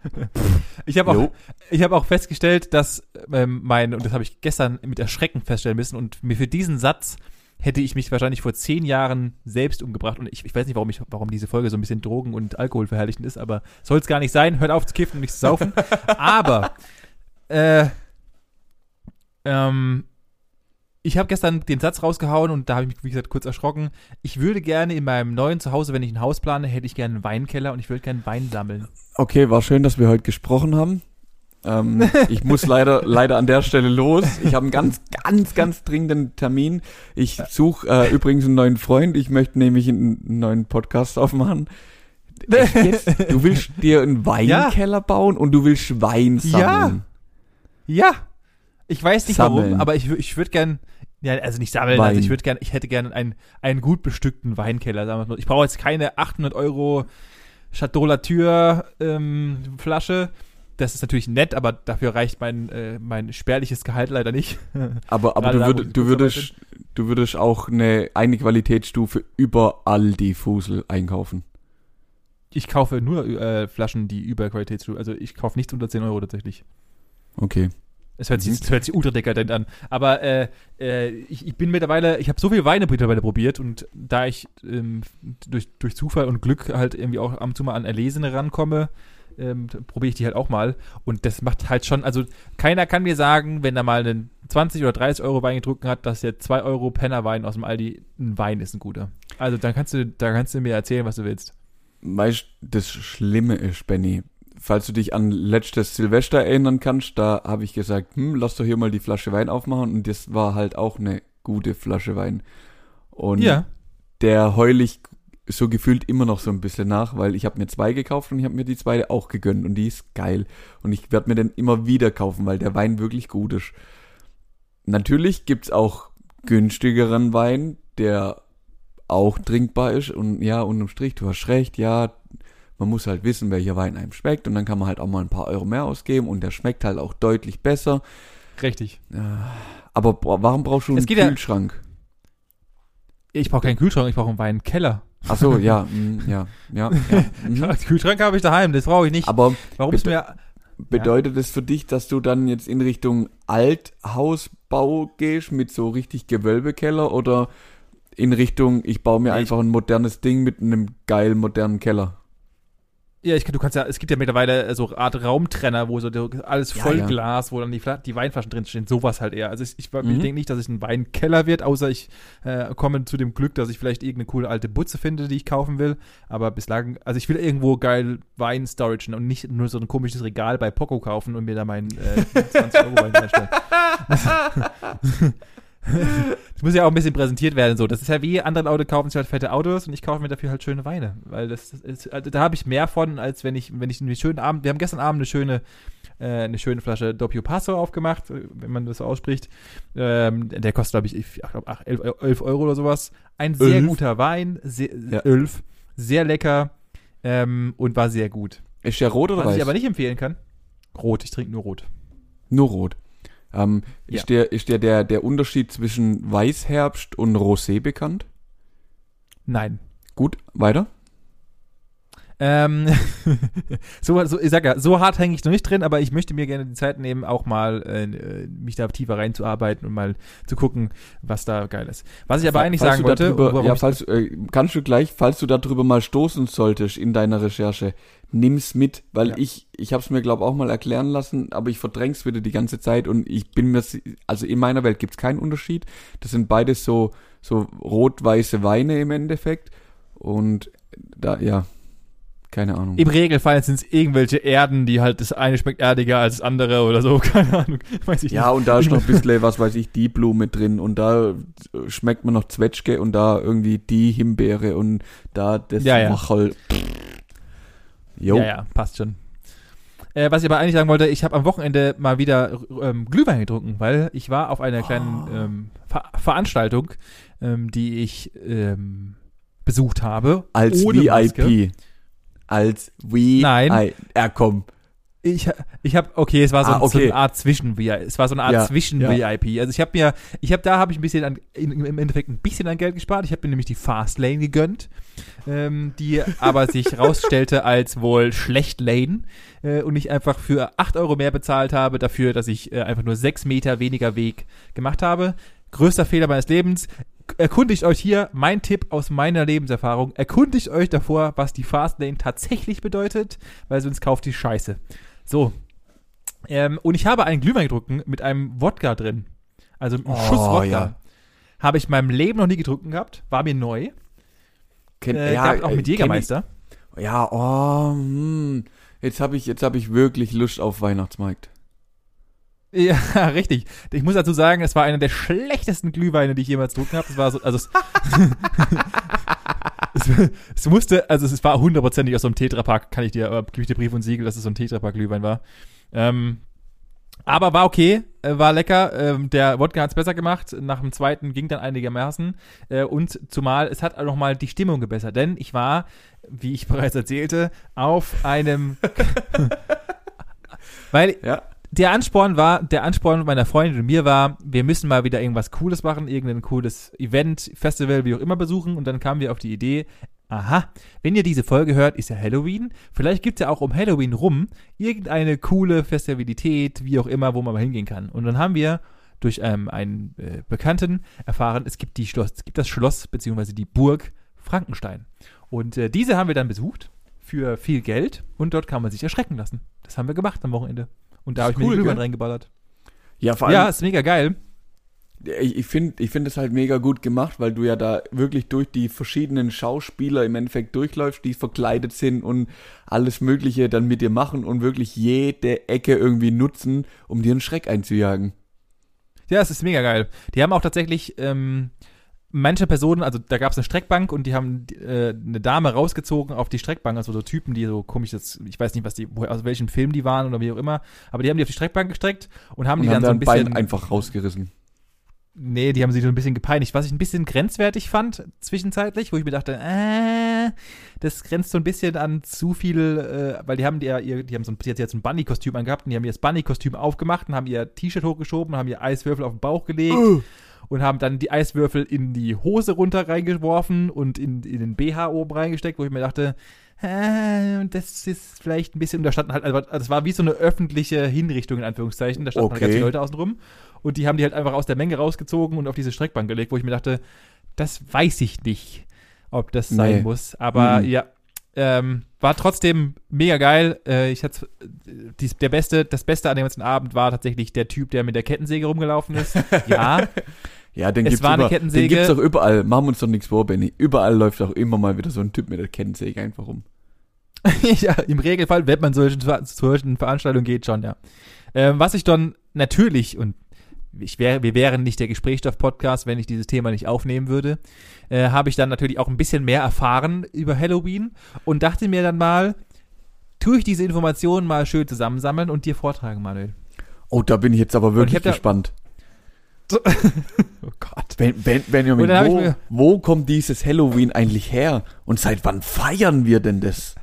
ich habe auch, ich habe auch festgestellt, dass ähm, mein, und das habe ich gestern mit Erschrecken feststellen müssen, und mir für diesen Satz hätte ich mich wahrscheinlich vor zehn Jahren selbst umgebracht. Und ich, ich weiß nicht, warum, ich, warum diese Folge so ein bisschen Drogen- und Alkohol verherrlichend ist, aber soll es gar nicht sein. Hört auf zu kiffen und nicht zu saufen. aber, äh, ähm, ich habe gestern den Satz rausgehauen und da habe ich mich, wie gesagt, kurz erschrocken. Ich würde gerne in meinem neuen Zuhause, wenn ich ein Haus plane, hätte ich gerne einen Weinkeller und ich würde gerne Wein sammeln.
Okay, war schön, dass wir heute gesprochen haben. Ähm, ich muss leider, leider an der Stelle los. Ich habe einen ganz, ganz, ganz dringenden Termin. Ich suche äh, übrigens einen neuen Freund. Ich möchte nämlich einen neuen Podcast aufmachen. Jetzt, du willst dir einen Weinkeller bauen und du willst Wein sammeln.
Ja. Ich weiß nicht
Sammeln.
warum, aber ich, ich würde gern, ja, also nicht sammeln,
Wein.
also ich würde gern, ich hätte gerne einen, einen gut bestückten Weinkeller. Sagen. Ich brauche jetzt keine 800 Euro Chateau Latour ähm, Flasche. Das ist natürlich nett, aber dafür reicht mein, äh, mein spärliches Gehalt leider nicht.
Aber, aber du,
da,
würd,
ich
du, würdest, du würdest auch eine, eine Qualitätsstufe über all die Fusel einkaufen.
Ich kaufe nur äh, Flaschen, die über Qualitätsstufe, also ich kaufe nichts unter 10 Euro tatsächlich.
Okay.
Es hört, sich,
Mhm.
es hört sich ultradekadent an. Aber äh, äh, ich, ich bin mittlerweile, ich habe so viele Weine mittlerweile probiert und da ich ähm, durch, durch Zufall und Glück halt irgendwie auch ab und zu mal an Erlesene rankomme, ähm, probiere ich die halt auch mal. Und das macht halt schon, also keiner kann mir sagen, wenn er mal einen 20 oder 30 Euro Wein getrunken hat, dass der 2 Euro Pennerwein aus dem Aldi ein Wein ist ein guter. Also dann kannst du, da kannst du mir erzählen, was du willst.
Weißt das Schlimme ist, Benny, falls du dich an letztes Silvester erinnern kannst, da habe ich gesagt, hm, lass doch hier mal die Flasche Wein aufmachen und das war halt auch eine gute Flasche Wein. Und
Ja.
der heul ich so gefühlt immer noch so ein bisschen nach, weil ich habe mir zwei gekauft und ich habe mir die zweite auch gegönnt und die ist geil. Und ich werde mir den immer wieder kaufen, weil der Wein wirklich gut ist. Natürlich gibt's auch günstigeren Wein, der auch trinkbar ist und ja, unterm Strich, du hast recht, ja, man muss halt wissen, welcher Wein einem schmeckt und dann kann man halt auch mal ein paar Euro mehr ausgeben und der schmeckt halt auch deutlich besser.
Richtig.
Aber warum brauchst du einen
Es geht ja-
Kühlschrank?
Ich brauche keinen Kühlschrank, ich brauche einen Weinkeller.
Ach so, ja, mm, ja, ja. ja mhm.
Kühlschrank habe ich daheim, das brauche ich nicht.
Aber
Warum ist mir
bedeutet es für dich, dass du dann jetzt in Richtung Althausbau gehst mit so richtig Gewölbekeller oder in Richtung, ich baue mir
ich-
einfach ein modernes Ding mit einem geilen modernen Keller?
Ja, ich, du kannst ja, es gibt ja mittlerweile so eine Art Raumtrenner, wo so alles
Ja,
voll
ja.
Glas, wo dann die, die Weinflaschen drinstehen, sowas halt eher. Also ich, ich, ich
Mhm.
denke nicht, dass es ein Weinkeller wird, außer ich äh, komme zu dem Glück, dass ich vielleicht irgendeine coole alte Butze finde, die ich kaufen will. Aber bislang, also ich will irgendwo geil Wein storagen und nicht nur so ein komisches Regal bei Poco kaufen und mir da meinen äh, 20 Euro Wein reinstellen. Das muss ja auch ein bisschen präsentiert werden. So, das ist ja wie andere Leute kaufen sich halt fette Autos und ich kaufe mir dafür halt schöne Weine, weil das, das ist, also da habe ich mehr von, als wenn ich, wenn ich einen schönen Abend. Wir haben gestern Abend eine schöne, äh, eine schöne Flasche Doppio Passo aufgemacht, wenn man das so ausspricht. Ähm, der kostet glaube ich, ich glaube 11, 11 Euro oder sowas. Ein sehr
Elf?
guter Wein, sehr,
Ja.
elf, sehr lecker ähm, und war sehr gut.
Ist der rot oder
Was
weiß?
ich aber nicht empfehlen kann. Rot, ich trinke nur rot.
Nur rot. Ähm,
Ja.
Ist der, ist der, der der Unterschied zwischen Weißherbst und Rosé bekannt?
Nein.
Gut, weiter.
Ähm, so, so, ich sag ja, so hart hänge ich noch nicht drin, aber ich möchte mir gerne die Zeit nehmen, auch mal äh, mich da tiefer reinzuarbeiten und mal zu gucken, was da geil ist. Was ich aber eigentlich
Falls
sagen wollte,
darüber, ja, falls, äh, kannst du gleich, falls du darüber mal stoßen solltest in deiner Recherche, nimm's mit, weil
Ja.
ich, ich habe es mir glaube auch mal erklären lassen, aber ich verdräng's wieder die ganze Zeit und ich bin mir, also in meiner Welt gibt's keinen Unterschied. Das sind beides so so rot-weiße Weine im Endeffekt und da ja keine Ahnung.
im Regelfall sind es irgendwelche Erden, die halt das eine schmeckt erdiger als das andere oder so, keine Ahnung, weiß ich
Ja, und da ist noch ein bisschen, was weiß ich, die Blume drin und da äh, schmeckt man noch Zwetschge und da irgendwie die Himbeere und da das
Ja, ja.
Wachol. Jo.
Ja, ja, passt schon. Äh, was ich aber eigentlich sagen wollte, ich habe am Wochenende mal wieder ähm, Glühwein getrunken, weil ich war auf einer kleinen
Oh.
ähm, Ver Veranstaltung, ähm, die ich ähm, besucht habe.
Als
ohne Maske.
Als VIP.
Nein.
Ja, komm.
Ich, ich habe, okay, es war so,
Ah,
so
okay.
eine Art zwischen VIP. Es war so eine Art
Ja,
zwischen
ja.
VIP. Also ich habe mir, ich habe da habe ich ein bisschen an, im Endeffekt ein bisschen an Geld gespart. Ich habe mir nämlich die Fastlane gegönnt, ähm, die aber sich rausstellte als wohl schlecht Lane äh, und ich einfach für 8 Euro mehr bezahlt habe dafür, dass ich äh, einfach nur 6 Meter weniger Weg gemacht habe. Größter Fehler meines Lebens. Erkundigt euch hier, mein Tipp aus meiner Lebenserfahrung, erkundigt euch davor, was die Fastlane tatsächlich bedeutet, weil sonst kauft die Scheiße. So. Ähm, und ich habe einen Glühwein getrunken mit einem Wodka drin. Also einen
Oh,
Schuss Wodka.
ja.
Habe ich in meinem Leben noch nie getrunken gehabt, war mir neu.
Kenn,
Äh, gab auch
äh,
mit
kenn
Jägermeister.
Ich, ja, oh, hm. Jetzt habe ich, jetzt habe ich wirklich Lust auf Weihnachtsmarkt.
Ja, richtig. Ich muss dazu sagen, es war einer der schlechtesten Glühweine, die ich jemals getrunken habe. Es war so, also es, es, es musste, also es war hundertprozentig aus so einem Tetrapack, kann ich dir, äh, gebe ich dir Brief und Siegel, dass es so ein Tetrapack-Glühwein war. Ähm, aber war okay, äh, war lecker. Ähm, der Wodka hat es besser gemacht. Nach dem zweiten ging dann einigermaßen. Äh, und zumal es hat auch nochmal die Stimmung gebessert. Denn ich war, wie ich bereits erzählte, auf einem. weil
Ja.
Der Ansporn war, der Ansporn meiner Freundin und mir war, wir müssen mal wieder irgendwas Cooles machen, irgendein cooles Event, Festival, wie auch immer besuchen. Und dann kamen wir auf die Idee, aha, wenn ihr diese Folge hört, ist ja Halloween. Vielleicht gibt es ja auch um Halloween rum irgendeine coole Festivalität, wie auch immer, wo man mal hingehen kann. Und dann haben wir durch ähm, einen äh, Bekannten erfahren, es gibt, die Schloss, es gibt das Schloss beziehungsweise die Burg Frankenstein. Und äh, diese haben wir dann besucht für viel Geld und dort kann man sich erschrecken lassen. Das haben wir gemacht am Wochenende. Und da habe ich mir
cool,
den Glühwein
gell?
reingeballert.
Ja, vor
Ja,
allem,
ist mega geil.
ich, ich finde ich find es halt mega gut gemacht, weil du ja da wirklich durch die verschiedenen Schauspieler im Endeffekt durchläufst, die verkleidet sind und alles Mögliche dann mit dir machen und wirklich jede Ecke irgendwie nutzen, um dir einen Schreck einzujagen.
Ja, es ist mega geil. Die haben auch tatsächlich ähm, manche Personen, also da gab es eine Streckbank und die haben äh, eine Dame rausgezogen auf die Streckbank, also so Typen, die so komisch jetzt, ich weiß nicht, was die, wo, aus welchem Film die waren oder wie auch immer, aber die haben die auf die Streckbank gestreckt und haben
Und
die
haben
dann so ein
dein Bein
bisschen,
einfach rausgerissen.
nee, die haben sie so ein bisschen gepeinigt, was ich ein bisschen grenzwertig fand zwischenzeitlich, wo ich mir dachte, äh, das grenzt so ein bisschen an zu viel, äh, weil die haben die ja, ihr, die haben so ein, hat jetzt ein Bunny-Kostüm angehabt und die haben ihr das Bunny-Kostüm aufgemacht und haben ihr T-Shirt hochgeschoben, haben ihr Eiswürfel auf den Bauch gelegt und haben dann die Eiswürfel in die Hose runter reingeworfen und in, in den BH oben reingesteckt, wo ich mir dachte, äh, das ist vielleicht ein bisschen, da standen halt, also das war wie so eine öffentliche Hinrichtung in Anführungszeichen, da standen halt
Okay.
ganz viele Leute außen rum und die haben die halt einfach aus der Menge rausgezogen und auf diese Streckbank gelegt, wo ich mir dachte, das weiß ich nicht, ob das sein
Nee.
muss, aber
Mhm.
ja, ähm, war trotzdem mega geil. Äh, ich hatte dies, der beste, das Beste an dem ganzen Abend war tatsächlich der Typ, der mit der Kettensäge rumgelaufen ist. Ja,
Ja, den
Es
gibt's
war eine
immer,
Kettensäge.
Den gibt's doch überall. Machen wir uns doch nichts vor, Benny. Überall läuft auch immer mal wieder so ein Typ mit der Kettensäge einfach rum.
ja, im Regelfall, wenn man solchen, zu solchen Veranstaltungen geht, schon, ja. Ähm, was ich dann natürlich, und ich wär, wir wären nicht der Gesprächsstoff-Podcast, wenn ich dieses Thema nicht aufnehmen würde, äh, habe ich dann natürlich auch ein bisschen mehr erfahren über Halloween und dachte mir dann mal, tue ich diese Informationen mal schön zusammensammeln und dir vortragen, Manuel.
Oh, da bin ich jetzt aber
ich
wirklich
hab da-
gespannt.
Oh Gott.
Ben, ben, Benjamin, wo, wo kommt dieses Halloween eigentlich her? Und seit wann feiern wir denn das?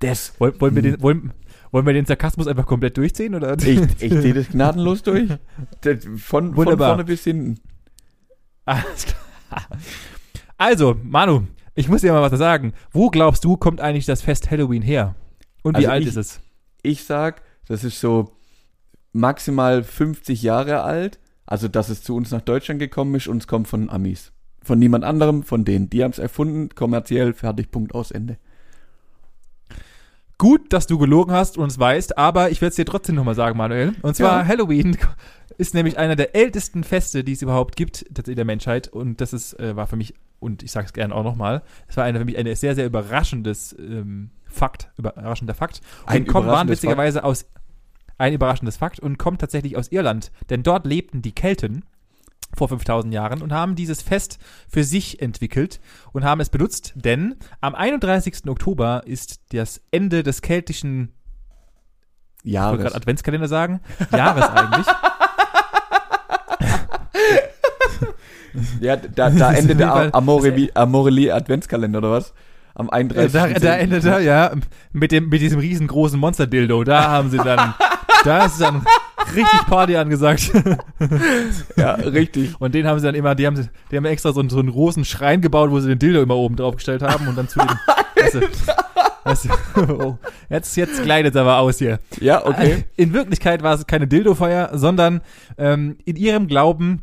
Das.
Wollen, wollen, wir den, wollen, wollen wir den Sarkasmus einfach komplett durchziehen? Oder?
Ich, ich sehe das gnadenlos durch. Von, von vorne bis hinten.
Alles klar. Also, Manu, ich muss dir mal was sagen. Wo glaubst du, kommt eigentlich das Fest Halloween her? Und wie
Also
alt
ich-
ist es?
Ich sag, das ist so maximal 50 Jahre alt. Also, dass es zu uns nach Deutschland gekommen ist und es kommt von Amis. Von niemand anderem, von denen. Die haben es erfunden, kommerziell, fertig, Punkt, aus, Ende.
Gut, dass du gelogen hast und es weißt, aber ich werde es dir trotzdem nochmal sagen, Manuel. Und zwar
Ja.
Halloween ist nämlich einer der ältesten Feste, die es überhaupt gibt in der Menschheit. Und das ist, äh, war für mich, und ich sage es gerne auch nochmal, es war eine, für mich ein sehr, sehr überraschendes ähm, Fakt, überraschender Fakt. Und
Ein
kommt waren witzigerweise aus, ein überraschendes Fakt und kommt tatsächlich aus Irland. Denn dort lebten die Kelten vor 5000 Jahren und haben dieses Fest für sich entwickelt und haben es benutzt, denn am 31. Oktober ist das Ende des keltischen, ich wollte
Jahres.
gerade Adventskalender sagen, Jahres eigentlich.
Ja, da, da endet der Amorelli, Amorelli Adventskalender oder was? Am 31.
da, da endet er, ja, mit, dem, mit diesem riesengroßen Monster-Dildo. Da haben sie dann, da ist dann richtig Party angesagt.
Ja, richtig.
Und den haben sie dann immer, die haben, sie- die haben extra so, einen- so einen großen Schrein gebaut, wo sie den Dildo immer oben drauf gestellt haben und dann zu dem. weißt du, weißt du, oh, jetzt, jetzt gleitet aber aus hier.
Ja, okay.
In Wirklichkeit war es keine Dildo-Feier, sondern ähm, in ihrem Glauben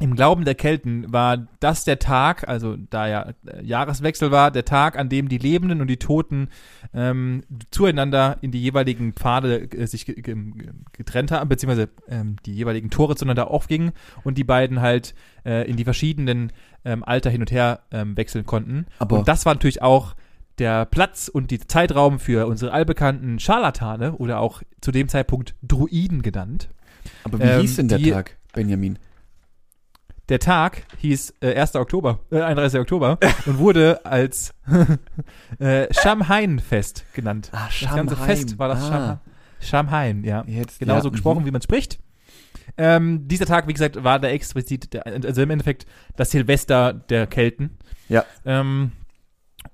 im Glauben der Kelten war das der Tag, also da ja äh, Jahreswechsel war, der Tag, an dem die Lebenden und die Toten ähm, zueinander in die jeweiligen Pfade äh, sich ge- ge- getrennt haben, beziehungsweise ähm, die jeweiligen Tore zueinander aufgingen und die beiden halt äh, in die verschiedenen ähm, Alter hin und her ähm, wechseln konnten.
Aber-
und das war natürlich auch der Platz und die Zeitraum für unsere allbekannten Scharlatane oder auch zu dem Zeitpunkt Druiden genannt.
Aber wie
Ähm,
hieß denn der
die-
Tag, Benjamin?
Der Tag hieß äh, 1. Oktober, äh, 31. Oktober und wurde als äh, Schamhain-Fest genannt.
Ah,
Das ganze Fest war das
ah.
Schamhain. Schamhain, ja.
Jetzt,
Genauso
ja,
gesprochen,
mhm.
wie man spricht. Ähm, dieser Tag, wie gesagt, war der explizit, der, also im Endeffekt das Silvester der Kelten.
Ja.
Ähm,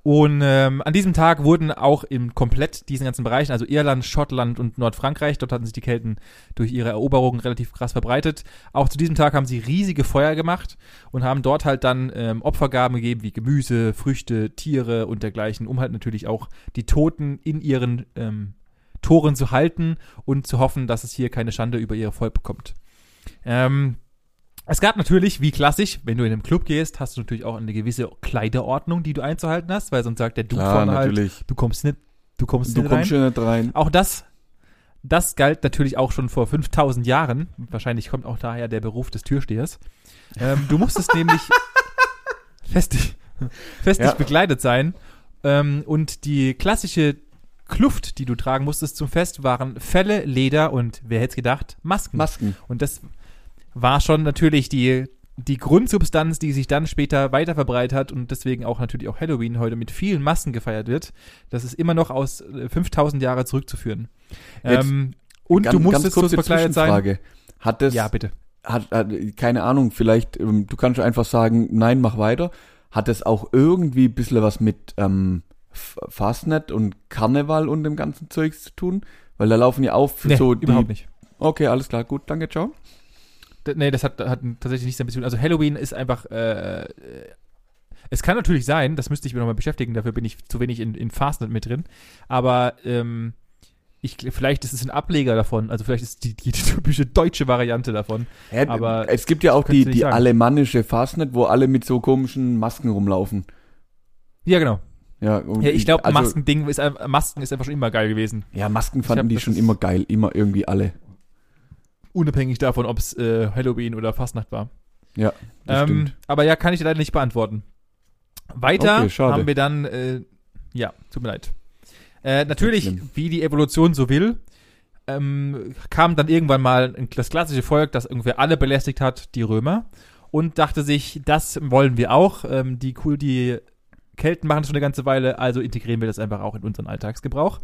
und ähm, an diesem Tag wurden auch in komplett diesen ganzen Bereichen, also Irland, Schottland und Nordfrankreich, dort hatten sich die Kelten durch ihre Eroberungen relativ krass verbreitet. Auch zu diesem Tag haben sie riesige Feuer gemacht und haben dort halt dann ähm, Opfergaben gegeben, wie Gemüse, Früchte, Tiere und dergleichen, um halt natürlich auch die Toten in ihren ähm, Toren zu halten und zu hoffen, dass es hier keine Schande über ihr Volk bekommt. Ähm, es gab natürlich, wie klassisch, wenn du in einem Club gehst, hast du natürlich auch eine gewisse Kleiderordnung, die du einzuhalten hast, weil sonst sagt der Dude
Klar,
vorne halt,
natürlich.
du kommst nicht, du kommst
Du
nicht rein.
kommst schon nicht rein.
Auch das, das galt natürlich auch schon vor 5000 Jahren. Wahrscheinlich kommt auch daher der Beruf des Türstehers. Ähm, du musstest nämlich festig, festig
Ja.
bekleidet sein. Ähm, und die klassische Kluft, die du tragen musstest zum Fest, waren Felle, Leder und, wer hätte es gedacht, Masken.
Masken.
Und das war schon natürlich die, die Grundsubstanz, die sich dann später weiter verbreitet hat und deswegen auch natürlich auch Halloween heute mit vielen Masken gefeiert wird. Das ist immer noch aus äh, 5000 Jahre zurückzuführen.
Jetzt
Ähm, und
Ganz-
du musstest so
kurze
verkleidet sein.
Hat das,
Ja, bitte.
hat, hat, keine Ahnung, vielleicht, ähm, du kannst einfach sagen, nein, mach weiter. Hat das auch irgendwie ein bisschen was mit ähm, Fastnet und Karneval und dem ganzen Zeugs zu tun? Weil da laufen ja auch
Nee,
so die.
überhaupt nicht.
Okay, alles klar, gut, danke, ciao.
Nee, das hat, hat tatsächlich nichts damit zu tun. Also Halloween ist einfach, äh, äh, es kann natürlich sein, das müsste ich mir nochmal beschäftigen, dafür bin ich zu wenig in, in Fastnet mit drin, aber ähm, ich, vielleicht ist es ein Ableger davon, also vielleicht ist die, die typische deutsche Variante davon.
Ja,
Aber
es gibt ja auch die, die
sagen.
alemannische Fastnet, wo alle mit so komischen Masken rumlaufen.
Ja, genau.
Ja,
Ja, ich glaube,
also,
Masken-Ding ist, Masken ist einfach schon immer geil gewesen.
Ja, Masken fanden
hab-
die schon immer geil, immer irgendwie alle.
Unabhängig davon, ob es äh, Halloween oder Fastnacht war.
Ja,
Ähm,
stimmt.
aber ja, kann ich dir leider nicht beantworten. Weiter
Okay,
haben wir dann, äh, ja, tut mir leid. Äh, natürlich, wie die Evolution so will, ähm, kam dann irgendwann mal das klassische Volk, das irgendwie alle belästigt hat, die Römer, und dachte sich, das wollen wir auch. Ähm, die cool, die Kelten machen das schon eine ganze Weile, also integrieren wir das einfach auch in unseren Alltagsgebrauch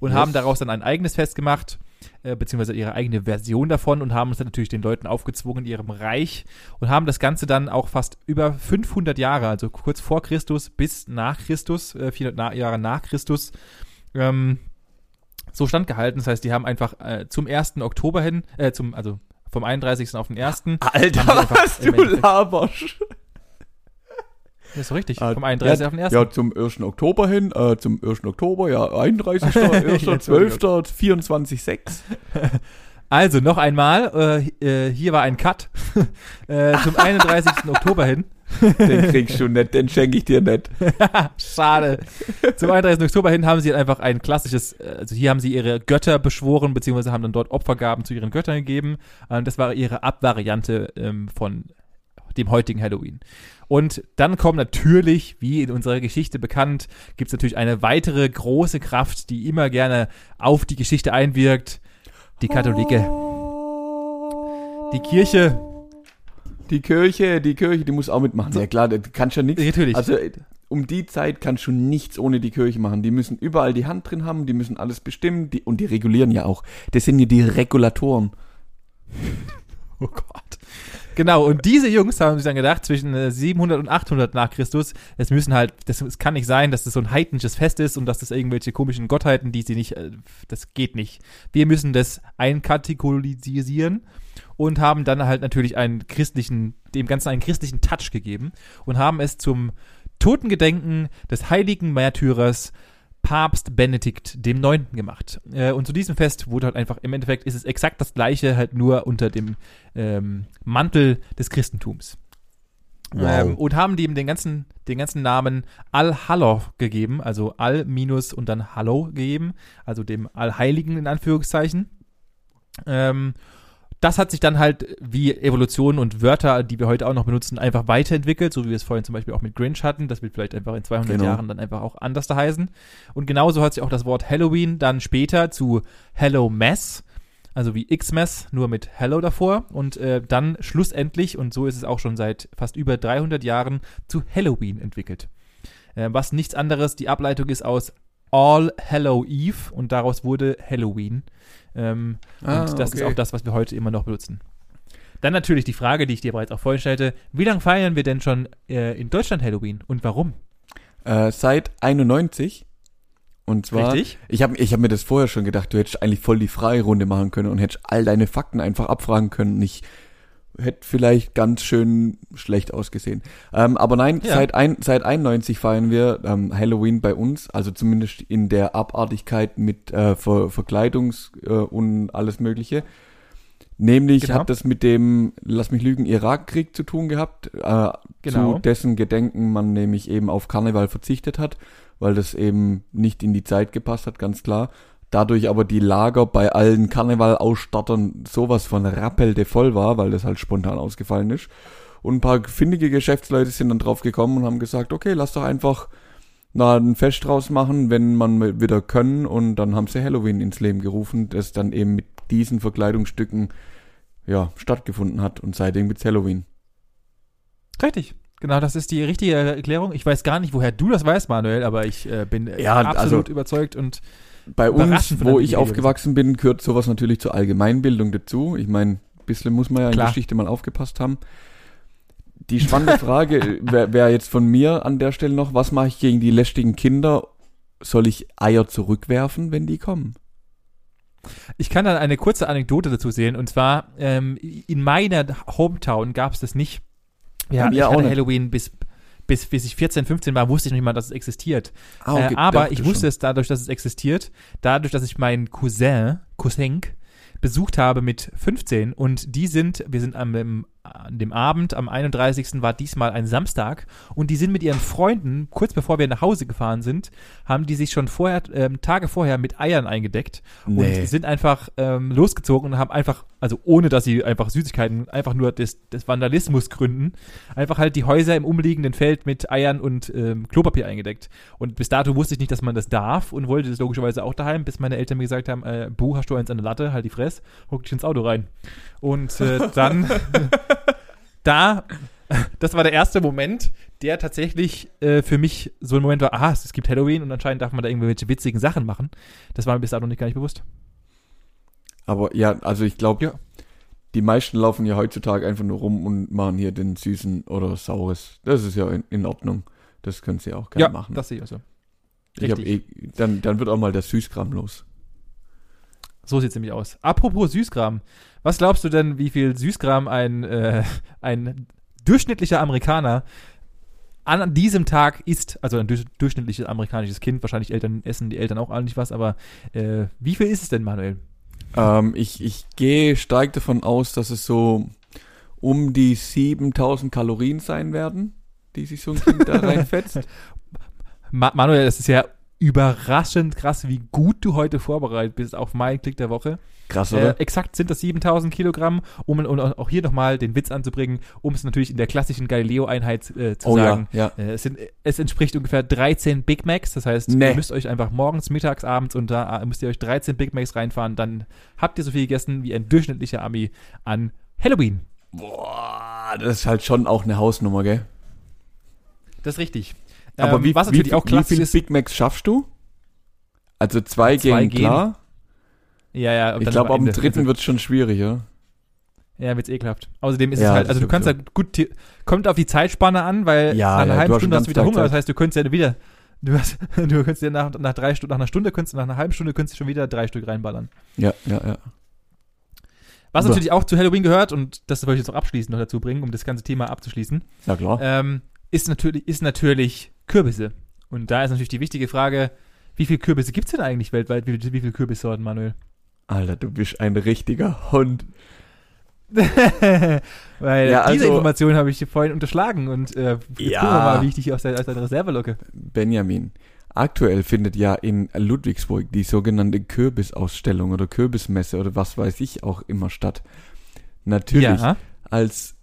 und
Yes.
haben daraus dann ein eigenes Fest gemacht, äh, beziehungsweise ihre eigene Version davon und haben es dann natürlich den Leuten aufgezwungen in ihrem Reich und haben das Ganze dann auch fast über 500 Jahre, also kurz vor Christus bis nach Christus, äh, 400 na Jahre nach Christus, ähm, so standgehalten. Das heißt, die haben einfach äh, zum 1. Oktober hin, äh, zum, also vom 31. auf den 1.
Alter, was du laberst.
Das ist richtig.
Ah,
vom 31.
ja,
auf den 1.
Ja, zum 1. Oktober hin, äh, zum 1. Oktober, ja, 31. 1.
Jetzt
12. 24. 6.
Also noch einmal, äh, äh, hier war ein Cut äh, zum 31. Oktober hin.
Den kriegst du nicht, den schenke ich dir nicht.
Schade. Zum 31. Oktober hin haben sie einfach ein klassisches, äh, also hier haben sie ihre Götter beschworen, beziehungsweise haben dann dort Opfergaben zu ihren Göttern gegeben. Und das war ihre Abvariante ähm, von dem heutigen Halloween. Und dann kommt natürlich, wie in unserer Geschichte bekannt, gibt es natürlich eine weitere große Kraft, die immer gerne auf die Geschichte einwirkt. Die Katholike. Die Kirche.
Die Kirche, die Kirche, die muss auch mitmachen. Ja klar, du kannst ja nichts.
Natürlich.
Also um die Zeit kannst du nichts ohne die Kirche machen. Die müssen überall die Hand drin haben, die müssen alles bestimmen die, und die regulieren ja auch. Das sind ja die Regulatoren.
Oh Gott. Genau, und diese Jungs haben sich dann gedacht, zwischen äh, 700 und 800 nach Christus, es müssen halt, das, es kann nicht sein, dass das so ein heidnisches Fest ist und dass das irgendwelche komischen Gottheiten, die sie nicht, äh, das geht nicht. Wir müssen das einkategorisieren und haben dann halt natürlich einen christlichen, dem Ganzen einen christlichen Touch gegeben und haben es zum Totengedenken des heiligen Märtyrers Papst Benedikt dem Neunten gemacht. Äh, und zu diesem Fest wurde halt einfach, im Endeffekt ist es exakt das gleiche, halt nur unter dem ähm, Mantel des Christentums.
Wow.
Ähm, und haben dem den ganzen, den ganzen Namen Al-Hallow gegeben, also Al minus und dann Hallow gegeben, also dem Allheiligen in Anführungszeichen. Ähm, das hat sich dann halt wie Evolution und Wörter, die wir heute auch noch benutzen, einfach weiterentwickelt, so wie wir es vorhin zum Beispiel auch mit Grinch hatten. Das wird vielleicht einfach in 200
Genau.
Jahren dann einfach auch anders da heißen. Und genauso hat sich auch das Wort Halloween dann später zu Hello Mess, also wie X-Mess, nur mit Hello davor. Und äh, dann schlussendlich, und so ist es auch schon seit fast über 300 Jahren, zu Halloween entwickelt. Äh, was nichts anderes, die Ableitung ist aus All Hallow Eve und daraus wurde Halloween. Ähm,
Ah,
und das ist
okay.
auch das, was wir heute immer noch benutzen. Dann natürlich die Frage, die ich dir bereits auch vorhin stellte: Wie lange feiern wir denn schon äh, in Deutschland Halloween und warum?
Äh, seit 91. Und zwar,
Richtig?
ich habe ich hab mir das vorher schon gedacht, du hättest eigentlich voll die Freirunde machen können und hättest all deine Fakten einfach abfragen können. Ich hätte vielleicht ganz schön schlecht ausgesehen. Ähm, aber nein,
Ja.
seit, ein, seit 91 feiern wir ähm, Halloween bei uns, also zumindest in der Abartigkeit mit äh, Ver Verkleidungs- äh, und alles Mögliche. Nämlich
Genau.
hat das mit dem, lass mich lügen, Irakkrieg zu tun gehabt, äh,
Genau.
zu dessen Gedenken man nämlich eben auf Karneval verzichtet hat, weil das eben nicht in die Zeit gepasst hat, ganz klar. Dadurch aber die Lager bei allen Karnevalausstattern sowas von rappelde voll war, weil das halt spontan ausgefallen ist. Und ein paar findige Geschäftsleute sind dann drauf gekommen und haben gesagt, okay, lass doch einfach na, ein Fest draus machen, wenn man wieder können. Und dann haben sie Halloween ins Leben gerufen, das dann eben mit diesen Verkleidungsstücken ja, stattgefunden hat. Und seitdem gibt's Halloween.
Richtig. Genau, das ist die richtige Erklärung. Ich weiß gar nicht, woher du das weißt, Manuel, aber ich äh, bin äh,
Ja,
absolut
also-
überzeugt und
Bei uns, wo ich aufgewachsen bin, gehört sowas natürlich zur Allgemeinbildung dazu. Ich meine, ein bisschen muss man ja in
Klar.
Geschichte mal aufgepasst haben. Die spannende Frage wäre wär jetzt von mir an der Stelle noch, was mache ich gegen die lästigen Kinder? Soll ich Eier zurückwerfen, wenn die kommen?
Ich kann dann eine kurze Anekdote dazu sehen. Und zwar, ähm, in meiner Hometown gab es das nicht. Ja, ich
auch
hatte
nicht.
Halloween bis, bis, bis ich 14, 15 war, wusste ich noch nicht mal, dass es existiert.
Ah,
äh, aber ich
schon.
wusste es dadurch, dass es existiert, dadurch, dass ich meinen Cousin, Cousin, besucht habe mit 15 und die sind, wir sind am, dem- an dem Abend, am 31. war diesmal ein Samstag und die sind mit ihren Freunden, kurz bevor wir nach Hause gefahren sind, haben die sich schon vorher, ähm, Tage vorher mit Eiern eingedeckt
Nee.
und sind einfach ähm, losgezogen und haben einfach, also ohne dass sie einfach Süßigkeiten, einfach nur des, des Vandalismus gründen, einfach halt die Häuser im umliegenden Feld mit Eiern und ähm, Klopapier eingedeckt. Und bis dato wusste ich nicht, dass man das darf und wollte das logischerweise auch daheim, bis meine Eltern mir gesagt haben, äh, Bu, hast du eins an der Latte, halt die Fress, huck dich ins Auto rein. Und äh, dann, da, das war der erste Moment, der tatsächlich äh, für mich so ein Moment war, aha, es gibt Halloween und anscheinend darf man da irgendwelche witzigen Sachen machen. Das war mir bis dato nicht gar nicht bewusst.
Aber ja, also ich glaube,
Ja.
die meisten laufen ja heutzutage einfach nur rum und machen hier den süßen oder saures. Das ist ja in, in Ordnung. Das können sie auch gerne machen.
das sehe ich auch so.
ich hab eh, dann, dann wird auch mal der Süßkram los.
So sieht es nämlich aus. Apropos Süßkram. Was glaubst du denn, wie viel Süßkram ein, äh, ein durchschnittlicher Amerikaner an diesem Tag isst? Also ein durch, durchschnittliches amerikanisches Kind. Wahrscheinlich Eltern essen die Eltern auch alle nicht was, aber äh, wie viel ist es denn, Manuel?
Ähm, ich, ich gehe stark davon aus, dass es so um die 7000 Kalorien sein werden, die sich so ein Kind da reinfetzt.
Ma Manuel, es ist ja überraschend krass, wie gut du heute vorbereitet bist auf meinen Klick der Woche.
Krass,
Äh,
oder?
exakt sind das 7000 Kilogramm, um und auch hier nochmal den Witz anzubringen, um es natürlich in der klassischen Galileo-Einheit äh, zu
oh
sagen.
ja, ja.
Äh, es, sind, es entspricht ungefähr 13 Big Macs, das heißt,
Nee.
ihr müsst euch einfach morgens, mittags, abends und da äh, müsst ihr euch 13 Big Macs reinfahren, dann habt ihr so viel gegessen wie ein durchschnittlicher Ami an Halloween.
Boah, das ist halt schon auch eine Hausnummer, gell?
Das ist richtig.
Aber
Ähm,
wie,
was
wie,
natürlich auch
wie
klassisch
viel
ist,
Big Macs schaffst du? Also zwei,
Zwei
gehen
gehen.
klar.
ja, ja,
Ich glaube,
am
dritten wird es schon schwieriger.
Ja, wird's ekelhaft. Außerdem ist
Ja,
es halt, also du kannst
sowieso.
halt gut, kommt auf die Zeitspanne an, weil
Ja,
nach einer
ja,
halben Stunde hast du wieder Hunger.
Tag
Das heißt, du könntest ja wieder, du, hast, du könntest ja nach, nach drei Stunden, nach einer Stunde könntest du, nach einer halben Stunde könntest du schon wieder drei Stück reinballern.
Ja, ja, ja.
Was
Aber-
natürlich auch zu Halloween gehört, und das wollte ich jetzt noch abschließend noch dazu bringen, um das ganze Thema abzuschließen,
Ja, klar.
ähm, ist natürlich, ist natürlich Kürbisse. Und da ist natürlich die wichtige Frage, Wie viele Kürbisse gibt es denn eigentlich weltweit? Wie, wie viele Kürbissorten, Manuel?
Alter, du bist ein richtiger Hund.
Weil
Ja,
diese
also-
Information habe ich vorhin unterschlagen und äh,
Ja.
gucken wir mal, wie ich dich aus, der, aus deiner Reserve locke.
Benjamin, aktuell findet ja in Ludwigsburg die sogenannte Kürbisausstellung oder Kürbismesse oder was weiß ich auch immer statt. Natürlich,
Ja.
als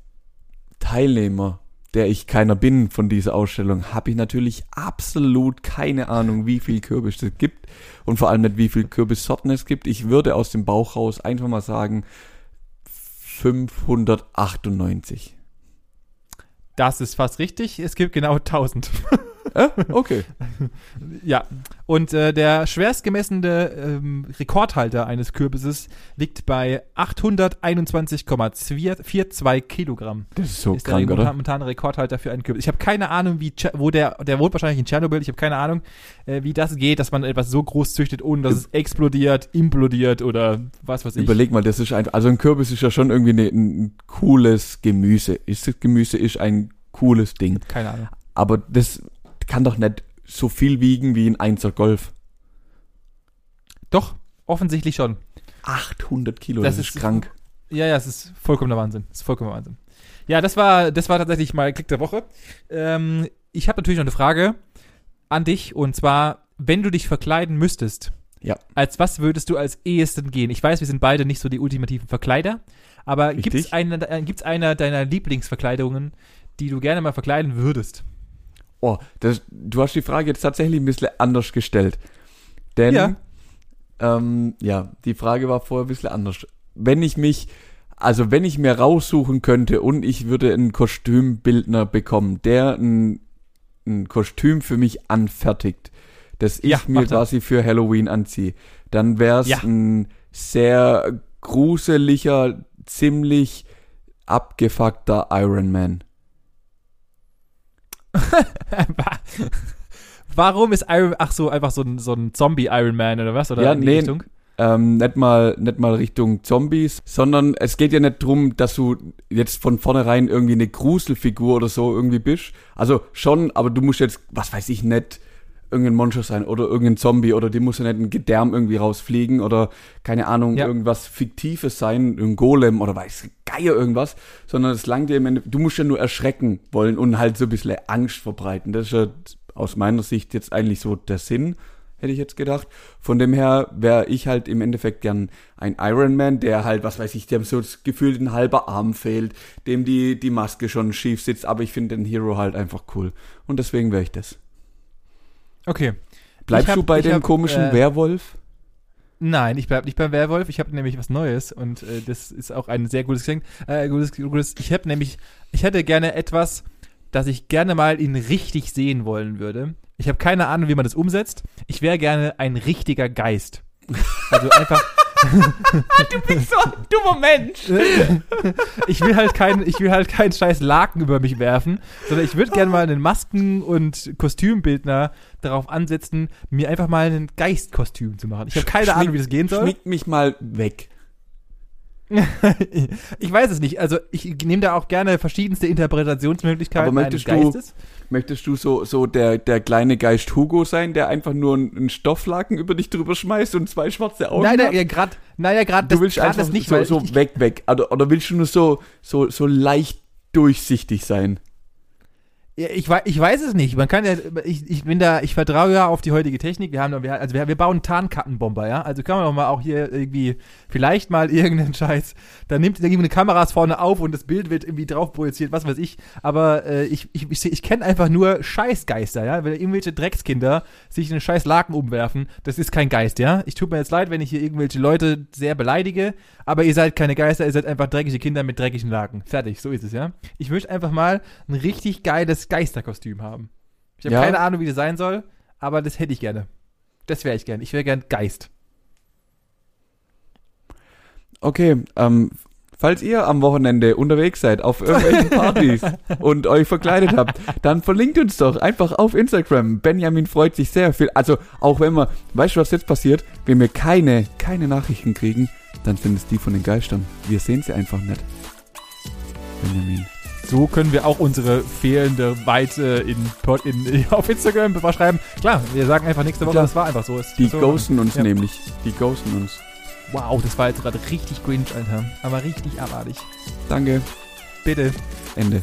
Teilnehmer, der ich keiner bin von dieser Ausstellung, habe ich natürlich absolut keine Ahnung, wie viel Kürbis es gibt und vor allem nicht, wie viel Kürbissorten es gibt. Ich würde aus dem Bauch raus einfach mal sagen 598.
Das ist fast richtig. Es gibt genau 1000.
Äh? Okay.
ja. Und äh, der schwerst gemessene ähm, Rekordhalter eines Kürbisses liegt bei 821,42 Kilogramm.
Das ist so
ist der
krank, oder?
momentane Rekordhalter für einen Kürbis. Ich habe keine Ahnung, wie wo der der wohnt wahrscheinlich in Tschernobyl. Ich habe keine Ahnung, äh, wie das geht, dass man etwas so groß züchtet, ohne dass es explodiert, implodiert oder was weiß ich.
Überleg mal, das ist einfach, also ein Kürbis ist ja schon irgendwie ne, ein cooles Gemüse. Ist das Gemüse ist ein cooles Ding.
keine Ahnung.
Aber das kann doch nicht so viel wiegen wie ein Einser Golf.
Doch, offensichtlich schon.
800 Kilo,
Das
das,
ist-
krank.
Ja, ja, es ist vollkommener Wahnsinn. Es ist vollkommener Wahnsinn. Ja, das war, das war tatsächlich mal Klick der Woche. Ähm, ich habe natürlich noch eine Frage an dich und zwar, wenn du dich verkleiden müsstest,
Ja.
als was würdest du als ehesten gehen? Ich weiß, wir sind beide nicht so die ultimativen Verkleider, aber gibt es eine, äh, gibt's eine deiner Lieblingsverkleidungen, die du gerne mal verkleiden würdest?
Oh, das, du hast die Frage jetzt tatsächlich ein bisschen anders gestellt. Denn,
Ja.
ähm, ja, die Frage war vorher ein bisschen anders. Wenn ich mich, also wenn ich mir raussuchen könnte und ich würde einen Kostümbildner bekommen, der ein, ein Kostüm für mich anfertigt, das ich
Ja,
mir quasi für Halloween anziehe, dann wäre es
Ja.
ein sehr gruseliger, ziemlich abgefuckter Iron Man.
Warum ist Iron, ach so, einfach so ein, so ein Zombie-Iron Man oder was? Oder
Ja,
in die
nee,
Richtung?
ähm, nicht mal nicht mal Richtung Zombies, sondern es geht ja nicht drum, dass du jetzt von vornherein irgendwie eine Gruselfigur oder so irgendwie bist. Also schon, aber du musst jetzt, was weiß ich, nicht irgendein Monster sein oder irgendein Zombie oder die muss ja nicht ein Gedärm irgendwie rausfliegen oder keine Ahnung,
Ja.
irgendwas Fiktives sein, ein Golem oder weiß Geier irgendwas, sondern es langt dir im Ende, du musst ja nur erschrecken wollen und halt so ein bisschen Angst verbreiten. Das ist ja aus meiner Sicht jetzt eigentlich so der Sinn hätte ich jetzt gedacht. Von dem her wäre ich halt im Endeffekt gern ein Iron Man, der halt, was weiß ich, dem so das Gefühl ein halber Arm fehlt, dem die, die Maske schon schief sitzt, aber ich finde den Hero halt einfach cool. Und deswegen wäre ich das.
Okay.
Bleibst
hab-
du bei dem
hab,
komischen
äh,
Werwolf?
Nein, ich bleib nicht beim Werwolf. Ich habe nämlich was Neues und äh, das ist auch ein sehr gutes Geschenk. Äh, gutes, gutes, ich habe nämlich, ich hätte gerne etwas, das ich gerne mal in richtig sehen wollen würde. Ich habe keine Ahnung, wie man das umsetzt. Ich wäre gerne ein richtiger Geist. Also einfach.
Du bist so ein dummer Mensch.
ich will halt kein, ich will halt keinen scheiß Laken über mich werfen, sondern ich würde gerne mal einen Masken- und Kostümbildner darauf ansetzen, mir einfach mal ein Geistkostüm zu machen. Ich habe keine Ahnung, wie das gehen soll.
Schmieg mich mal weg.
ich weiß es nicht. Also ich nehme da auch gerne verschiedenste Interpretationsmöglichkeiten
Aber möchtest
eines
du-
Geistes.
Möchtest du so, so der, der kleine Geist Hugo sein, der einfach nur einen, Stofflaken über dich drüber schmeißt und zwei schwarze Augen
Nein,
hat?
nein, ja, gerade, naja, gerade
du
das,
willst
grad
einfach
das nicht,
so, so
ich,
weg, weg. Oder, oder willst du nur so, so, so leicht durchsichtig sein?
Ja, ich, ich weiß es nicht. Man kann ja, ich, ich bin da, ich vertraue ja auf die heutige Technik. Wir haben, da- also wir, wir bauen Tarnkattenbomber, ja. Also kann man doch mal auch hier irgendwie, vielleicht mal irgendeinen Scheiß. Da nimmt irgendwie eine Kameras vorne auf und das Bild wird irgendwie drauf projiziert, was weiß ich. Aber äh, ich, ich, ich, ich kenne einfach nur Scheißgeister, ja. Wenn irgendwelche Dreckskinder sich in einen scheiß Laken umwerfen, das ist kein Geist, ja. Ich tut mir jetzt leid, wenn ich hier irgendwelche Leute sehr beleidige, aber ihr seid keine Geister, ihr seid einfach dreckige Kinder mit dreckigen Laken. Fertig, so ist es, ja. Ich möchte einfach mal ein richtig geiles Geisterkostüm haben. Ich habe
Ja.
keine Ahnung, wie das sein soll, aber das hätte ich gerne. Das wäre ich gern. Ich wäre gern Geist.
Okay, ähm, falls ihr am Wochenende unterwegs seid auf irgendwelchen Partys und euch verkleidet habt, dann verlinkt uns doch einfach auf Instagram. Benjamin freut sich sehr viel. Also auch wenn wir, weißt du, was jetzt passiert? Wenn wir keine, keine Nachrichten kriegen, dann sind es die von den Geistern. Wir sehen sie einfach nicht. Benjamin.
So können wir auch unsere fehlende Weite in, in, auf Instagram beschreiben. Klar, wir sagen einfach nächste Woche,
Klar.
das war einfach so. Es-
Die
so
ghosten uns
Ja.
nämlich. Die ghosten uns.
Wow, das war jetzt gerade richtig cringe, Alter. Aber richtig abartig.
Danke.
Bitte.
Ende.